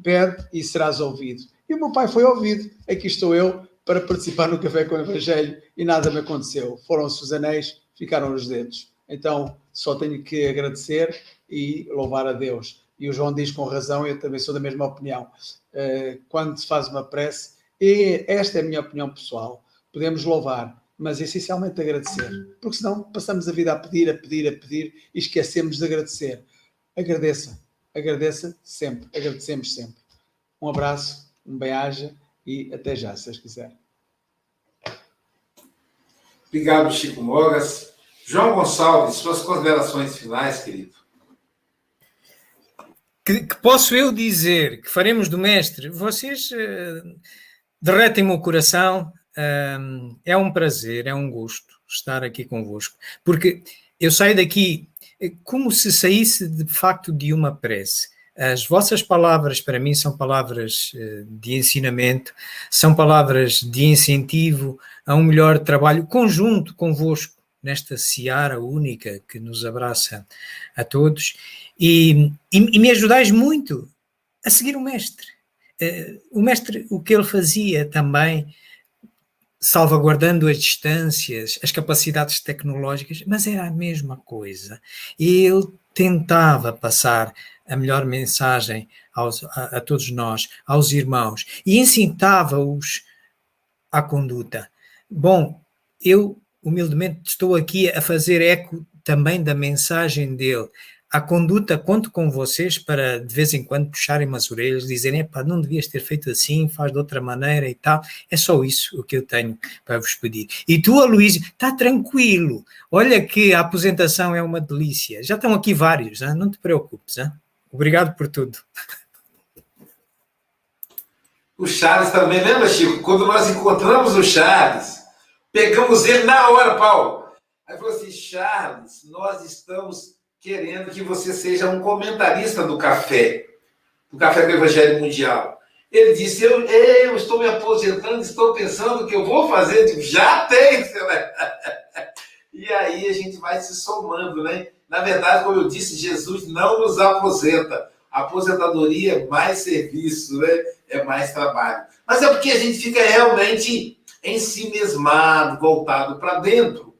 Pede e serás ouvido. E o meu pai foi ouvido. Aqui estou eu para participar no Café com o Evangelho e nada me aconteceu. Foram-se os anéis, ficaram os dedos. Então só tenho que agradecer e louvar a Deus. E o João diz com razão, eu também sou da mesma opinião. Eh, quando se faz uma prece, e esta é a minha opinião pessoal, podemos louvar, mas essencialmente agradecer, porque senão passamos a vida a pedir, a pedir, a pedir e esquecemos de agradecer. Agradeça, agradeça sempre, agradecemos sempre. Um abraço, um bem-aja e até já, se Deus quiser. Obrigado, Chico Mogas. João Gonçalves, suas considerações finais, querido. Que, que, posso eu dizer que faremos do mestre? Vocês uh, derretem-me o coração, é um prazer, é um gosto estar aqui convosco, porque eu saio daqui eh, como se saísse de facto de uma prece. As vossas palavras, para mim, são palavras eh, de ensinamento, são palavras de incentivo a um melhor trabalho conjunto convosco, nesta seara única que nos abraça a todos, e, e, e me ajudais muito a seguir o Mestre. Eh, o Mestre, o que ele fazia também, salvaguardando as distâncias, as capacidades tecnológicas, mas era a mesma coisa. E ele tentava passar a melhor mensagem aos, a, a, todos nós, aos irmãos, e incitava-os à conduta. Bom, eu humildemente estou aqui a fazer eco também da mensagem dele. A conduta, conto com vocês para de vez em quando puxarem umas orelhas, dizerem, pá, não devias ter feito assim, faz de outra maneira e tal. É só isso o que eu tenho para vos pedir. E tu, Aloysio, está tranquilo. Olha que a aposentação é uma delícia. Já estão aqui vários, hein? não te preocupes. Hein? Obrigado por tudo. O Charles também, lembra, Chico? Quando nós encontramos o Charles, pegamos ele na hora, Paulo. Aí falou assim: Charles, nós estamos querendo que você seja um comentarista do café, do Café do Evangelho Mundial. Ele disse: Eu, eu estou me aposentando, estou pensando que eu vou fazer. Digo, Já tem! E aí a gente vai se somando, né? Na verdade, como eu disse, Jesus não nos aposenta. Aposentadoria é mais serviço, né? é mais trabalho. Mas é porque a gente fica realmente em si mesmado, voltado para dentro.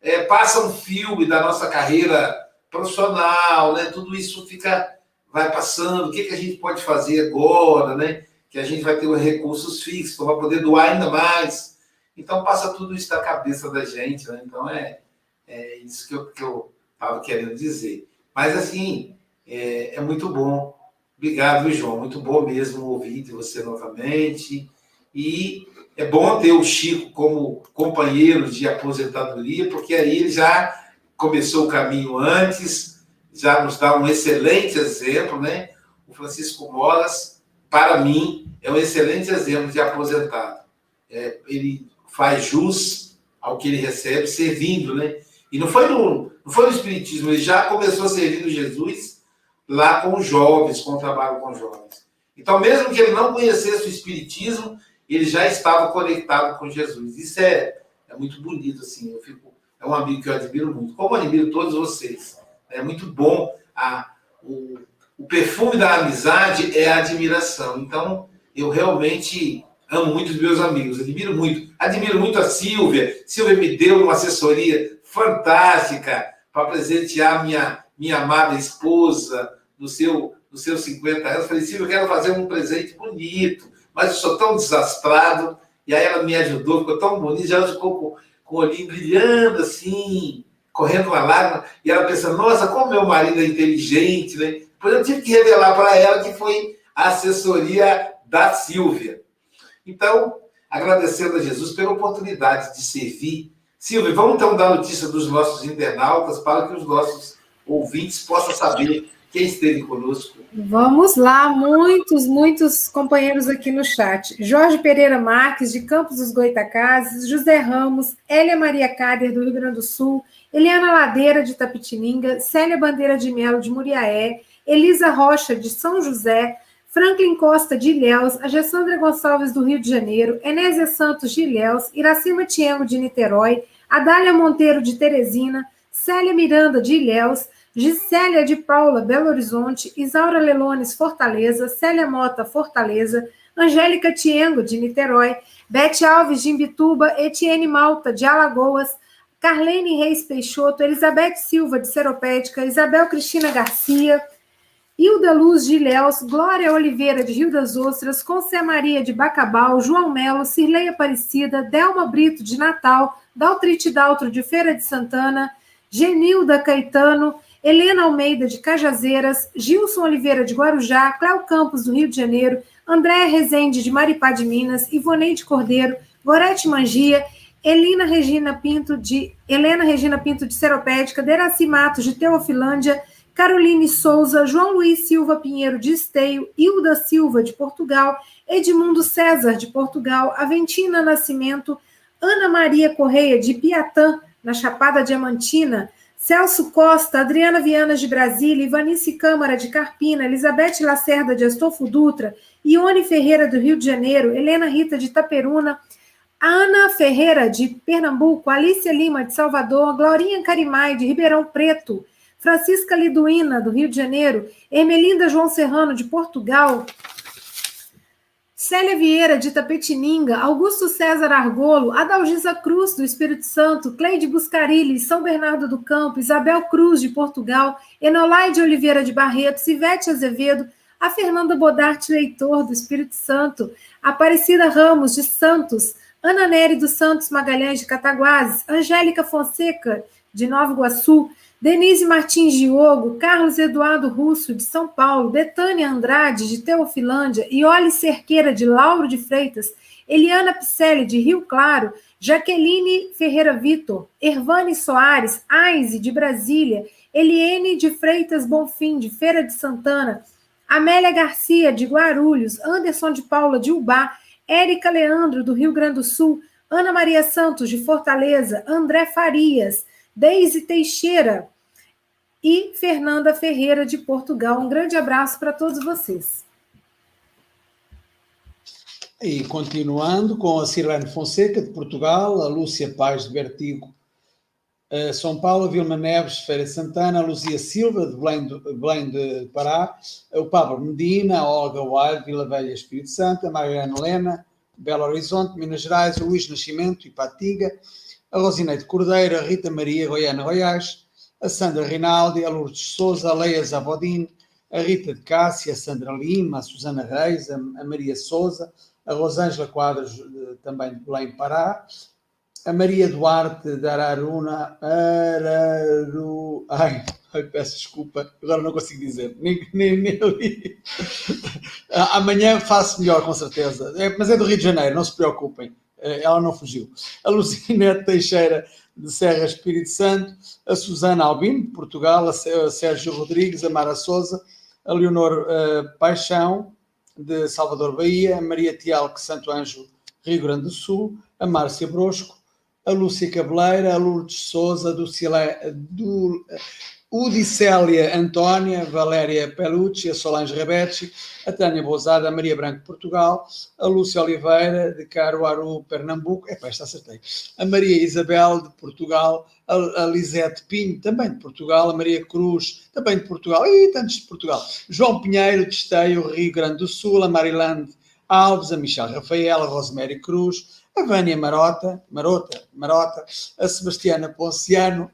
É, passa um filme da nossa carreira profissional, né? Tudo isso fica, vai passando. O que, que a gente pode fazer agora, né? Que a gente vai ter recursos fixos para poder doar ainda mais. Então passa tudo isso da cabeça da gente, né? Então é, é isso que eu estava que querendo dizer. Mas assim, é, é muito bom Obrigado, João. Muito bom mesmo ouvir de você novamente. E é bom ter o Chico como companheiro de aposentadoria, porque aí ele já começou o caminho antes, já nos dá um excelente exemplo, né? O Francisco Moras, para mim, é um excelente exemplo de aposentado. É, ele faz jus ao que ele recebe, servindo, né? E não foi no, não foi no Espiritismo, ele já começou servindo Jesus lá com os jovens, com o trabalho com jovens. Então, mesmo que ele não conhecesse o Espiritismo, ele já estava conectado com Jesus. Isso é, é muito bonito, assim. Eu fico, é um amigo que eu admiro muito, como admiro todos vocês. É muito bom. A, o, o perfume da amizade é a admiração. Então, eu realmente amo muito os meus amigos, admiro muito. Admiro muito a Silvia. Silvia me deu uma assessoria fantástica para presentear minha, minha amada esposa, no seu, nos seus 50 anos. Eu falei, Silvia, eu quero fazer um presente bonito, mas eu sou tão desastrado. E aí ela me ajudou, ficou tão bonito, já ficou com, com o olhinho brilhando assim, correndo uma lágrima. E ela pensando, nossa, como meu marido é inteligente, né? Depois eu tive que revelar para ela que foi a assessoria da Silvia. Então, agradecendo a Jesus pela oportunidade de servir. Silvia, vamos então dar notícia dos nossos internautas para que os nossos ouvintes possam saber quem esteve conosco? Vamos lá, muitos, muitos companheiros aqui no chat. Jorge Pereira Marques, de Campos dos Goitacazes, José Ramos, Hélia Maria Cader, do Rio Grande do Sul, Eliana Ladeira, de Tapitininga, Célia Bandeira de Melo, de Muriaé, Elisa Rocha, de São José, Franklin Costa, de Ilhéus, a Gessandra Gonçalves, do Rio de Janeiro, Enésia Santos, de Ilhéus, Iracema Tiengo, de Niterói, Adália Monteiro, de Teresina, Célia Miranda, de Ilhéus, Gisélia de Paula, Belo Horizonte, Isaura Lelones, Fortaleza, Célia Mota, Fortaleza, Angélica Tiengo, de Niterói, Bete Alves, de Imbituba, Etienne Malta, de Alagoas, Carlene Reis Peixoto, Elizabeth Silva, de Seropédica, Isabel Cristina Garcia, Hilda Luz de Ilhéus, Glória Oliveira de Rio das Ostras, Concé Maria de Bacabal, João Melo, Cirlei Aparecida, Delma Brito de Natal, Daltrite Daltro de Feira de Santana, Genilda Caetano, Helena Almeida, de Cajazeiras, Gilson Oliveira, de Guarujá, Cléo Campos, do Rio de Janeiro, Andréa Rezende, de Maripá de Minas, Ivoneide Cordeiro, Gorete Mangia, Elina Regina Pinto, de Helena Regina Pinto, de Seropédica, Deraci Matos, de Teofilândia, Caroline Souza, João Luiz Silva Pinheiro, de Esteio, Hilda Silva, de Portugal, Edmundo César, de Portugal, Aventina Nascimento, Ana Maria Correia, de Piatã, na Chapada Diamantina, Celso Costa, Adriana Viana de Brasília, Ivanice Câmara de Carpina, Elizabeth Lacerda de Astolfo Dutra, Ione Ferreira do Rio de Janeiro, Helena Rita de Itaperuna, Ana Ferreira de Pernambuco, Alicia Lima de Salvador, Glorinha Carimai de Ribeirão Preto, Francisca Liduína do Rio de Janeiro, Ermelinda João Serrano de Portugal, Célia Vieira, de Tapetininga, Augusto César Argolo, Adalgisa Cruz, do Espírito Santo, Cleide Buscarilli, São Bernardo do Campo, Isabel Cruz, de Portugal, Enolaide Oliveira de Barreto, Ivete Azevedo, a Fernanda Bodarte Leitor, do Espírito Santo, Aparecida Ramos, de Santos, Ana Nery dos Santos Magalhães, de Cataguases, Angélica Fonseca, de Nova Iguaçu, Denise Martins Diogo, Carlos Eduardo Russo, de São Paulo, Betânia Andrade, de Teofilândia, Iole Cerqueira, de Lauro de Freitas, Eliana Picelli, de Rio Claro, Jaqueline Ferreira Vitor, Ervane Soares, Aize, de Brasília, Eliene de Freitas Bonfim, de Feira de Santana, Amélia Garcia, de Guarulhos, Anderson de Paula, de Ubá, Érica Leandro, do Rio Grande do Sul, Ana Maria Santos, de Fortaleza, André Farias, Deise Teixeira e Fernanda Ferreira, de Portugal. Um grande abraço para todos vocês. E continuando com a Cirlane Fonseca, de Portugal, a Lúcia Paz, de Bertigo, São Paulo, Vilma Neves, Feira Santana, a Luzia Silva, de Belém, de Belém de Pará, o Pablo Medina, a Olga Wild, Vila Velha, Espírito Santo, a Mariana Helena, Belo Horizonte, Minas Gerais, o Luís Nascimento, Ipatiga, a Rosineide Cordeiro, a Rita Maria, Goiânia, Goiás, a Sandra Rinaldi, a Lourdes Souza, a Leia Zavodin, a Rita de Cássia, a Sandra Lima, a Susana Reis, a, Maria Souza, a Rosângela Quadros, também de Belém, Pará, a Maria Duarte de Araruna, Araru, ai, ai, peço desculpa, agora não consigo dizer, nem, nem, nem li. Amanhã faço melhor, com certeza, é, mas é do Rio de Janeiro, não se preocupem, ela não fugiu. A Lucinete Teixeira de Serra Espírito Santo, a Susana Albino, de Portugal, a Sérgio Rodrigues, a Mara Souza, a Leonor uh, Paixão, de Salvador Bahia, a Maria Tialque Santo Anjo, Rio Grande do Sul, a Márcia Brosco, a Lúcia Cabeleira, a Lourdes Souza, do, do Udicélia Antónia, Valéria Pelucci, a Solange Rebete, a Tânia Bousada, a Maria Branco Portugal, a Lúcia Oliveira, de Caruaru, Pernambuco, é esta acertei, a Maria Isabel, de Portugal, a, a Lisete Pinho, também de Portugal, a Maria Cruz, também de Portugal, e tantos de Portugal, João Pinheiro, de Esteio, Rio Grande do Sul, a Marilande Alves, a Michel Rafael, a Rosemary Cruz, a Vânia Marota, Marota, Marota, a Sebastiana Ponciano,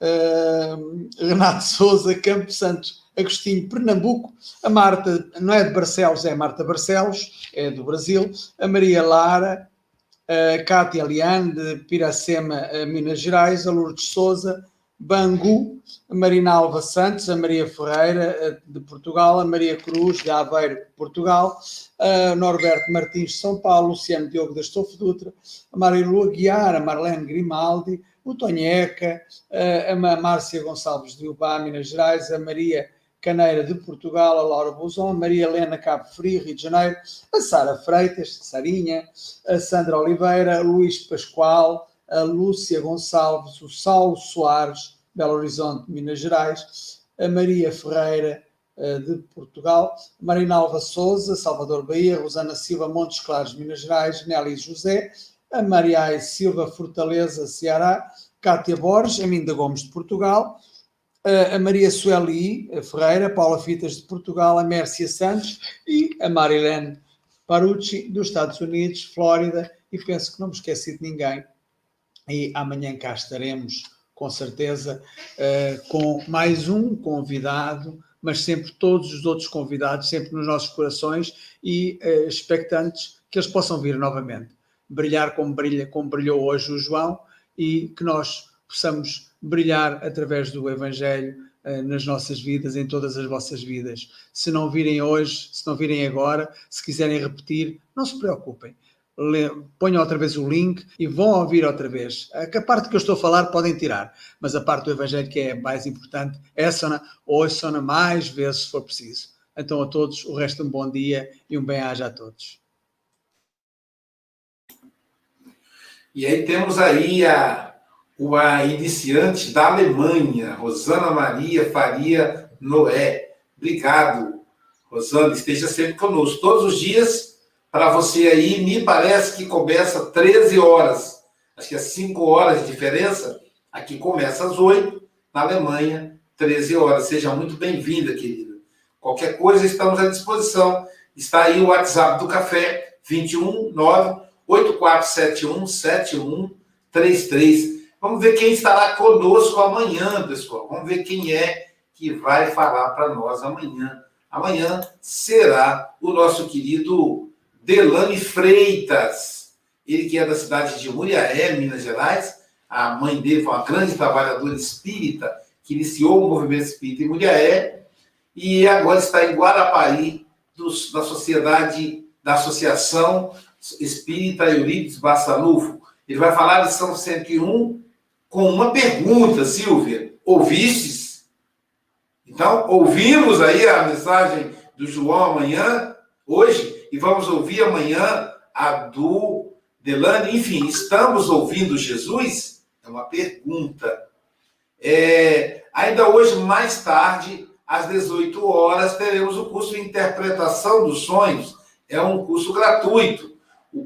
uh, Renato Souza, Campo Santo, Agostinho, Pernambuco, a Marta, não é de Barcelos, é Marta Barcelos, é do Brasil, a Maria Lara, a Cátia Liane, de Piracema, Minas Gerais, a Lourdes Souza, Bangu, a Marina Alva Santos, a Maria Ferreira, de Portugal, a Maria Cruz, de Aveiro, Portugal, a Norberto Martins, de São Paulo, Luciano Diogo da Estofo Dutra, a Maria Lua Guiar, a Marlene Grimaldi, o Tonheca, a Márcia Gonçalves de Ubá, Minas Gerais, a Maria Caneira de Portugal, a Laura Bozon, a Maria Helena Cabo Frio, Rio de Janeiro, a Sara Freitas, Sarinha, a Sandra Oliveira, a Luís Pascoal, a Lúcia Gonçalves, o Saulo Soares, Belo Horizonte, Minas Gerais, a Maria Ferreira, de Portugal, Marinalva Souza, Salvador Bahia, Rosana Silva, Montes Claros, Minas Gerais, Nelly José, a Maria Silva Fortaleza, Ceará, Cátia Borges, Aminda Gomes de Portugal, a Maria Sueli Ferreira, Paula Fitas de Portugal, a Mércia Santos e a Marilene Parucci dos Estados Unidos, Flórida, e penso que não me esqueci de ninguém. E amanhã cá estaremos, com certeza, com mais um convidado, mas sempre todos os outros convidados, sempre nos nossos corações e expectantes que eles possam vir novamente brilhar como, brilha, como brilhou hoje o João e que nós possamos brilhar através do Evangelho uh, nas nossas vidas, em todas as vossas vidas. Se não virem hoje, se não virem agora, se quiserem repetir, não se preocupem. Ponham outra vez o link e vão ouvir outra vez. A parte que eu estou a falar podem tirar, mas a parte do Evangelho que é mais importante, essa ouçam-na mais vezes se for preciso. Então a todos, o resto um bom dia e um bem-aja a todos. E aí temos aí a, uma iniciante da Alemanha, Rosana Maria Faria Noé. Obrigado, Rosana, esteja sempre conosco. Todos os dias, para você aí, me parece que começa 13 horas. Acho que é 5 horas de diferença. Aqui começa às 8, na Alemanha, 13 horas. Seja muito bem-vinda, querida. Qualquer coisa, estamos à disposição. Está aí o WhatsApp do Café, 21 9 8471-7133. Vamos ver quem estará conosco amanhã, pessoal. Vamos ver quem é que vai falar para nós amanhã. Amanhã será o nosso querido Delane Freitas. Ele que é da cidade de Muriaé, Minas Gerais. A mãe dele foi uma grande trabalhadora espírita que iniciou o movimento espírita em Mulheré e agora está em Guarapari, dos, da Sociedade, da Associação Espírita Eurípides Bassanufo. Ele vai falar de São 101 com uma pergunta, Silvia. Ouvistes? Então, ouvimos aí a mensagem do João amanhã, hoje, e vamos ouvir amanhã a do Delane. Enfim, estamos ouvindo Jesus? É uma pergunta. É, ainda hoje, mais tarde, às 18 horas, teremos o curso de interpretação dos sonhos. É um curso gratuito.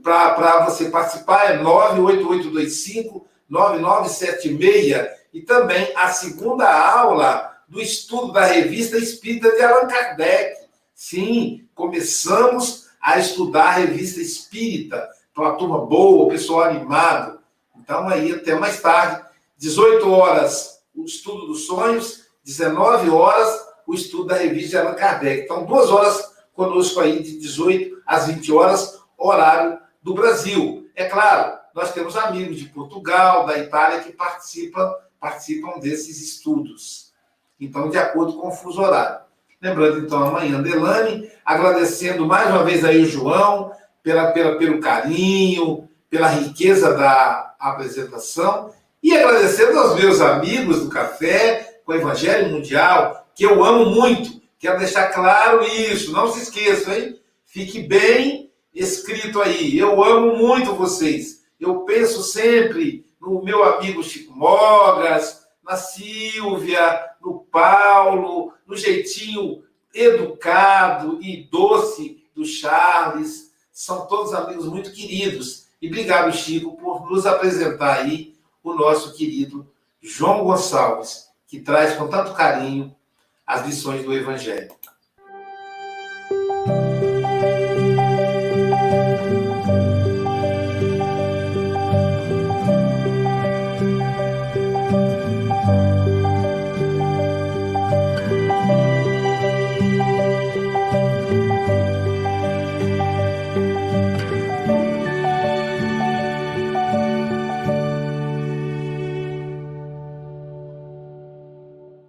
Para você participar é 98825 9976 e também a segunda aula do estudo da revista Espírita de Allan Kardec. Sim, começamos a estudar a revista Espírita para uma turma boa, pessoal animado. Então aí até mais tarde, 18 horas o estudo dos sonhos, 19 horas o estudo da revista de Allan Kardec. Então duas horas conosco aí de 18 às 20 horas, horário do Brasil. É claro, nós temos amigos de Portugal, da Itália, que participam, participam desses estudos. Então, de acordo com o fuso horário. Lembrando, então, amanhã, Delane, agradecendo mais uma vez aí o João, pela, pela, pelo carinho, pela riqueza da apresentação, e agradecendo aos meus amigos do café, com o Evangelho Mundial, que eu amo muito. Quero deixar claro isso, não se esqueçam, hein? Fique bem escrito aí. Eu amo muito vocês. Eu penso sempre no meu amigo Chico Mogas, na Silvia, no Paulo, no jeitinho educado e doce do Charles. São todos amigos muito queridos. E obrigado, Chico, por nos apresentar aí o nosso querido João Gonçalves, que traz com tanto carinho as lições do Evangelho.